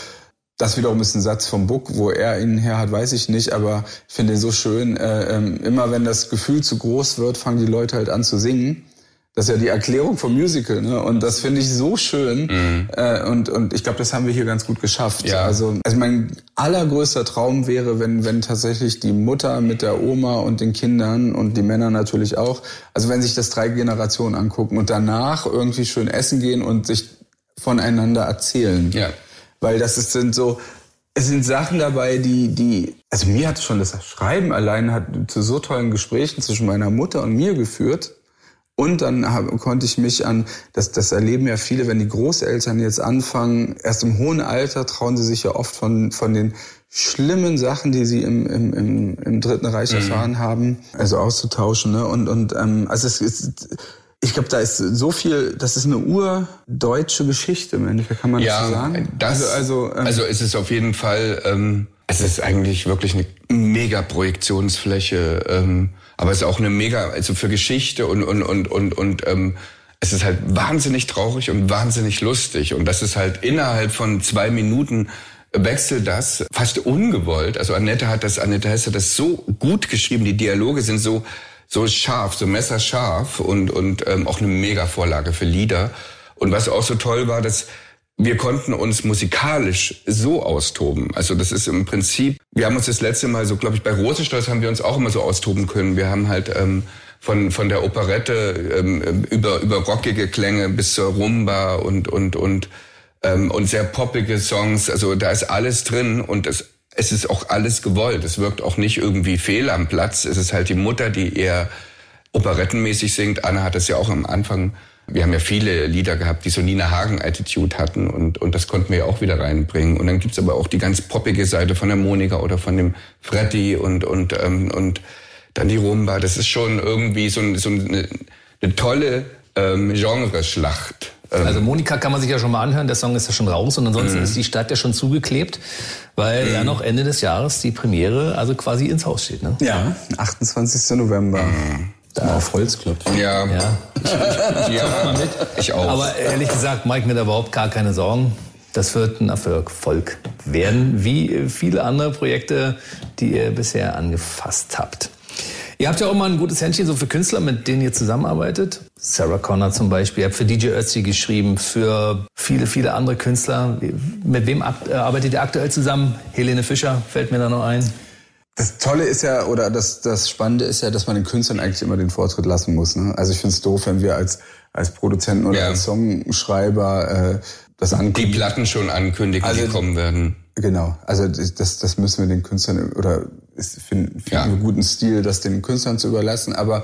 das wiederum ist ein Satz vom Buck, wo er ihn her hat, weiß ich nicht, aber ich finde ihn so schön. Äh, ähm, immer wenn das Gefühl zu groß wird, fangen die Leute halt an zu singen. Das ist ja die Erklärung vom Musical, ne? Und das finde ich so schön. Äh, und, und ich glaube, das haben wir hier ganz gut geschafft. Ja. Also, also mein allergrößter Traum wäre, wenn, wenn tatsächlich die Mutter mit der Oma und den Kindern und die Männer natürlich auch, also wenn sich das drei Generationen angucken und danach irgendwie schön essen gehen und sich voneinander erzählen. Ja. Weil das ist, sind so, es sind Sachen dabei, die, die, also mir hat schon das Schreiben allein hat zu so tollen Gesprächen zwischen meiner Mutter und mir geführt. Und dann hab, konnte ich mich an, das, das erleben ja viele, wenn die Großeltern jetzt anfangen, erst im hohen Alter trauen sie sich ja oft von, von den schlimmen Sachen, die sie im, im, im, im Dritten Reich erfahren haben, also auszutauschen. Ne? Und, und ähm, also es ist, ich glaube, da ist so viel, das ist eine urdeutsche Geschichte im Endeffekt, kann man das so sagen? Das, also, also, ähm, also es ist auf jeden Fall, ähm, es ist eigentlich wirklich eine mega Projektionsfläche, ähm, aber es ist auch eine mega, also für Geschichte und und und und und ähm, es ist halt wahnsinnig traurig und wahnsinnig lustig und das ist halt innerhalb von zwei Minuten wechselt das fast ungewollt. Also Annette hat das, Annette Hesse hat das so gut geschrieben, die Dialoge sind so so scharf, so messerscharf und und ähm, auch eine mega Vorlage für Lieder. Und was auch so toll war, dass wir konnten uns musikalisch so austoben. Also das ist im Prinzip, wir haben uns das letzte Mal so, glaube ich, bei Rosenstolz haben wir uns auch immer so austoben können. Wir haben halt ähm, von von der Operette ähm, über über rockige Klänge bis zur Rumba und und und ähm, und sehr poppige Songs. Also da ist alles drin und es es ist auch alles gewollt. Es wirkt auch nicht irgendwie fehl am Platz. Es ist halt die Mutter, die eher operettenmäßig singt. Anna hat es ja auch am Anfang. Wir haben ja viele Lieder gehabt, die so Nina Hagen-Attitude hatten und, und das konnten wir ja auch wieder reinbringen. Und dann gibt's aber auch die ganz poppige Seite von der Monika oder von dem Freddy und, und, ähm, und dann die Rumba. Das ist schon irgendwie so, ein- so eine, eine tolle ähm, Genreschlacht. Ähm, Also Monika kann man sich ja schon mal anhören, der Song ist ja schon raus und ansonsten ist die Stadt ja schon zugeklebt, weil ja noch Ende des Jahres die Premiere also quasi ins Haus steht. Ne? ja, 28. November. Da auf Holzklopf. ja, Ja. ja, ich auch. Aber ehrlich gesagt, Mike mir da überhaupt gar keine Sorgen. Das wird ein Erfolg werden, wie viele andere Projekte, die ihr bisher angefasst habt. Ihr habt ja auch mal ein gutes Händchen so für Künstler, mit denen ihr zusammenarbeitet. Sarah Connor zum Beispiel, ihr habt für DJ Ötzi geschrieben, für viele, viele andere Künstler. Mit wem äh, arbeitet ihr aktuell zusammen? Helene Fischer fällt mir da noch ein. Das Tolle ist ja, oder das, das Spannende ist ja, dass man den Künstlern eigentlich immer den Vortritt lassen muss. Ne? Also ich finde es doof, wenn wir als, als Produzenten oder Ja. als Songschreiber äh, das die ankündigen. Platten schon ankündigen, Also- die kommen werden. Genau, also das, das müssen wir den Künstlern oder ist- finden finden Ja. wir guten Stil, das den Künstlern zu überlassen. Aber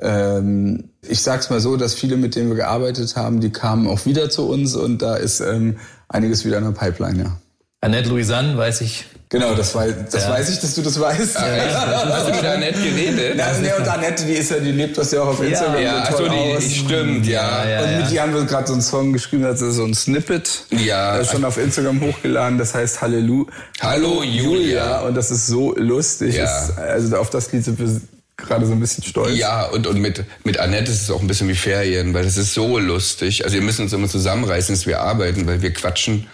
ähm, ich sag's mal so, dass viele, mit denen wir gearbeitet haben, die kamen auch wieder zu uns und da ist ähm, einiges wieder in der Pipeline, ja. Annette Louisanne, weiß ich, Genau, das, weiß, das ja. weiß ich, dass du das weißt. Ja, ja. Hast du mit Annette geredet? Ja, nee, und Annette, die ist ja, die lebt das ja auch auf Instagram. Ja, so toll so, die, stimmt, ja. und mit ihr haben wir gerade so einen Song geschrieben, das ist so ein Snippet. Ja. Das ist schon auf Instagram hochgeladen, das heißt Halleluja. Hallo Julia. Und das ist so lustig. Ja. Das, also auf das Lied sind wir gerade so ein bisschen stolz. Ja, und, und mit, mit Annette ist es auch ein bisschen wie Ferien, weil es ist so lustig. Also wir müssen uns immer zusammenreißen, dass wir arbeiten, weil wir quatschen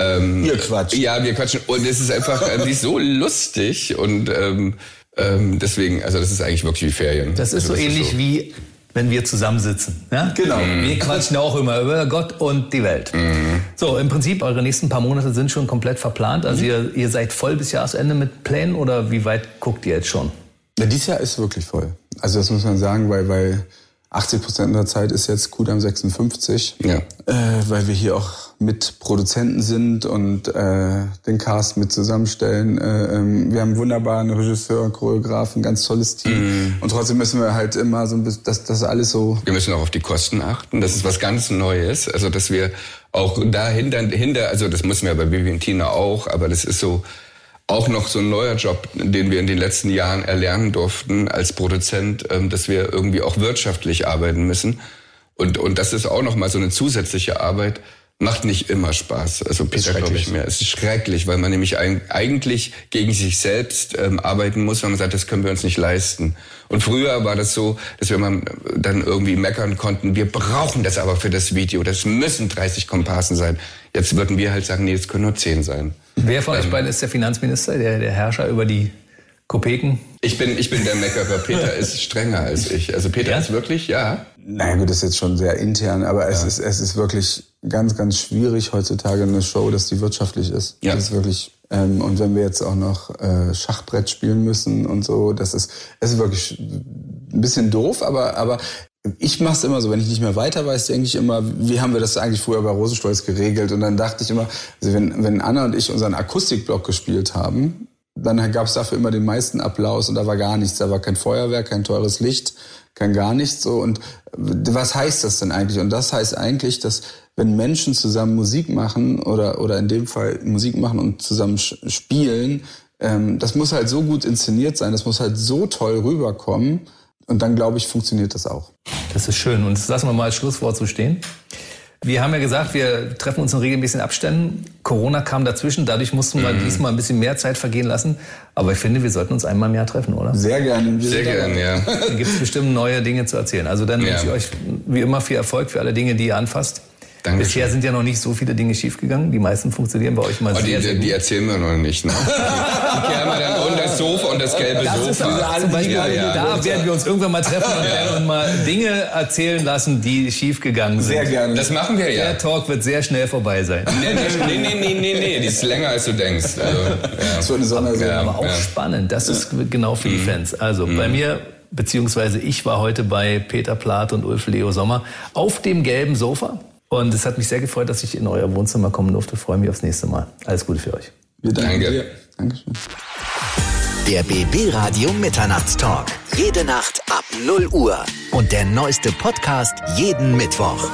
ähm, Ihr quatscht. Ja, wir quatschen. Und es ist einfach äh, die ist so lustig und ähm, ähm, deswegen, also das ist eigentlich wirklich wie Ferien. Das ist also, so das ähnlich ist so. wie wenn wir zusammensitzen. Ja? Genau. Mhm. Wir quatschen auch immer über Gott und die Welt. Mhm. So, im Prinzip, eure nächsten paar Monate sind schon komplett verplant. Also mhm. ihr, ihr seid voll bis Jahresende mit Plänen oder wie weit guckt ihr jetzt schon? Ja, dieses Jahr ist wirklich voll. Also das muss man sagen, weil, weil 80 Prozent der Zeit ist jetzt Kudam 56, ja. äh, weil wir hier auch mit Produzenten sind und äh, den Cast mit zusammenstellen. Äh, ähm, wir haben wunderbaren Regisseur, Choreografen, ganz tolles Team. Mm. Und trotzdem müssen wir halt immer so ein bisschen, das, das alles so. Wir müssen auch auf die Kosten achten. Das ist was ganz Neues. Also dass wir auch dahinter, hinter, also das müssen wir bei Bibi und Tina auch, aber das ist so auch noch so ein neuer Job, den wir in den letzten Jahren erlernen durften als Produzent, ähm, dass wir irgendwie auch wirtschaftlich arbeiten müssen. Und, und das ist auch noch mal so eine zusätzliche Arbeit. Macht nicht immer Spaß. Also Peter glaube ich mehr. Es ist schrecklich, weil man nämlich eigentlich gegen sich selbst ähm, arbeiten muss, wenn man sagt, das können wir uns nicht leisten. Und früher war das so, dass wir mal dann irgendwie meckern konnten, wir brauchen das aber für das Video. Das müssen 30 Komparsen sein. Jetzt würden wir halt sagen, nee, es können nur 10 sein. Wer von euch beiden ist der Finanzminister, der, der Herrscher über die Kopeken? Ich bin, ich bin der Meckerer. Peter ist strenger als ich. Also Peter ja? ist wirklich, ja. Nein, gut, das ist jetzt schon sehr intern, aber es, ja. ist, es ist wirklich ganz, ganz schwierig heutzutage eine Show, dass die wirtschaftlich ist. Ja. Das ist wirklich, ähm, und wenn wir jetzt auch noch äh, Schachbrett spielen müssen und so, das ist, es ist wirklich ein bisschen doof, aber, aber ich mache es immer so, wenn ich nicht mehr weiter weiß, denke ich immer, wie haben wir das eigentlich früher bei Rosenstolz geregelt? Und dann dachte ich immer, also wenn, wenn Anna und ich unseren Akustikblock gespielt haben, dann gab es dafür immer den meisten Applaus und da war gar nichts. Da war kein Feuerwerk, kein teures Licht, kein gar nichts so. Und was heißt das denn eigentlich? Und das heißt eigentlich, dass wenn Menschen zusammen Musik machen oder, oder in dem Fall Musik machen und zusammen spielen, ähm, das muss halt so gut inszeniert sein, das muss halt so toll rüberkommen und dann, glaube ich, funktioniert das auch. Das ist schön. Und lassen wir mal als Schlusswort so stehen. Wir haben ja gesagt, wir treffen uns in regelmäßigen Abständen. Corona kam dazwischen, dadurch mussten wir mhm. diesmal ein bisschen mehr Zeit vergehen lassen. Aber ich finde, wir sollten uns einmal im Jahr treffen, oder? Sehr gerne. Sehr gerne, ja. Da gibt es bestimmt neue Dinge zu erzählen. Also dann ja. wünsche ich euch wie immer viel Erfolg für alle Dinge, die ihr anfasst. Dankeschön. Bisher sind ja noch nicht so viele Dinge schiefgegangen. Die meisten funktionieren bei euch mal oh, sehr, die, sehr gut. Die erzählen wir noch nicht. Ne? die kehren wir dann unter das Sofa und das gelbe das Sofa. Ist zum Beispiel, ja, ja. Da werden wir uns irgendwann mal treffen und werden uns mal Dinge erzählen lassen, die schiefgegangen sind. Sehr gerne. Das machen wir ja. Der Talk wird sehr schnell vorbei sein. Nee, nee, nee, nee, nee, nee. die ist länger als du denkst. Also, ja. Wird eine Sondersendung. Aber auch spannend. Das ist genau für die mhm. Fans. Also bei mhm. mir beziehungsweise ich war heute bei Peter Plath und Ulf Leo Sommer auf dem gelben Sofa. Und es hat mich sehr gefreut, dass ich in euer Wohnzimmer kommen durfte. Ich freue mich aufs nächste Mal. Alles Gute für euch. Wir danken Danke. dir. Dankeschön. Der BB Radio Mitternachtstalk. Jede Nacht ab 0 Uhr. Und der neueste Podcast jeden Mittwoch.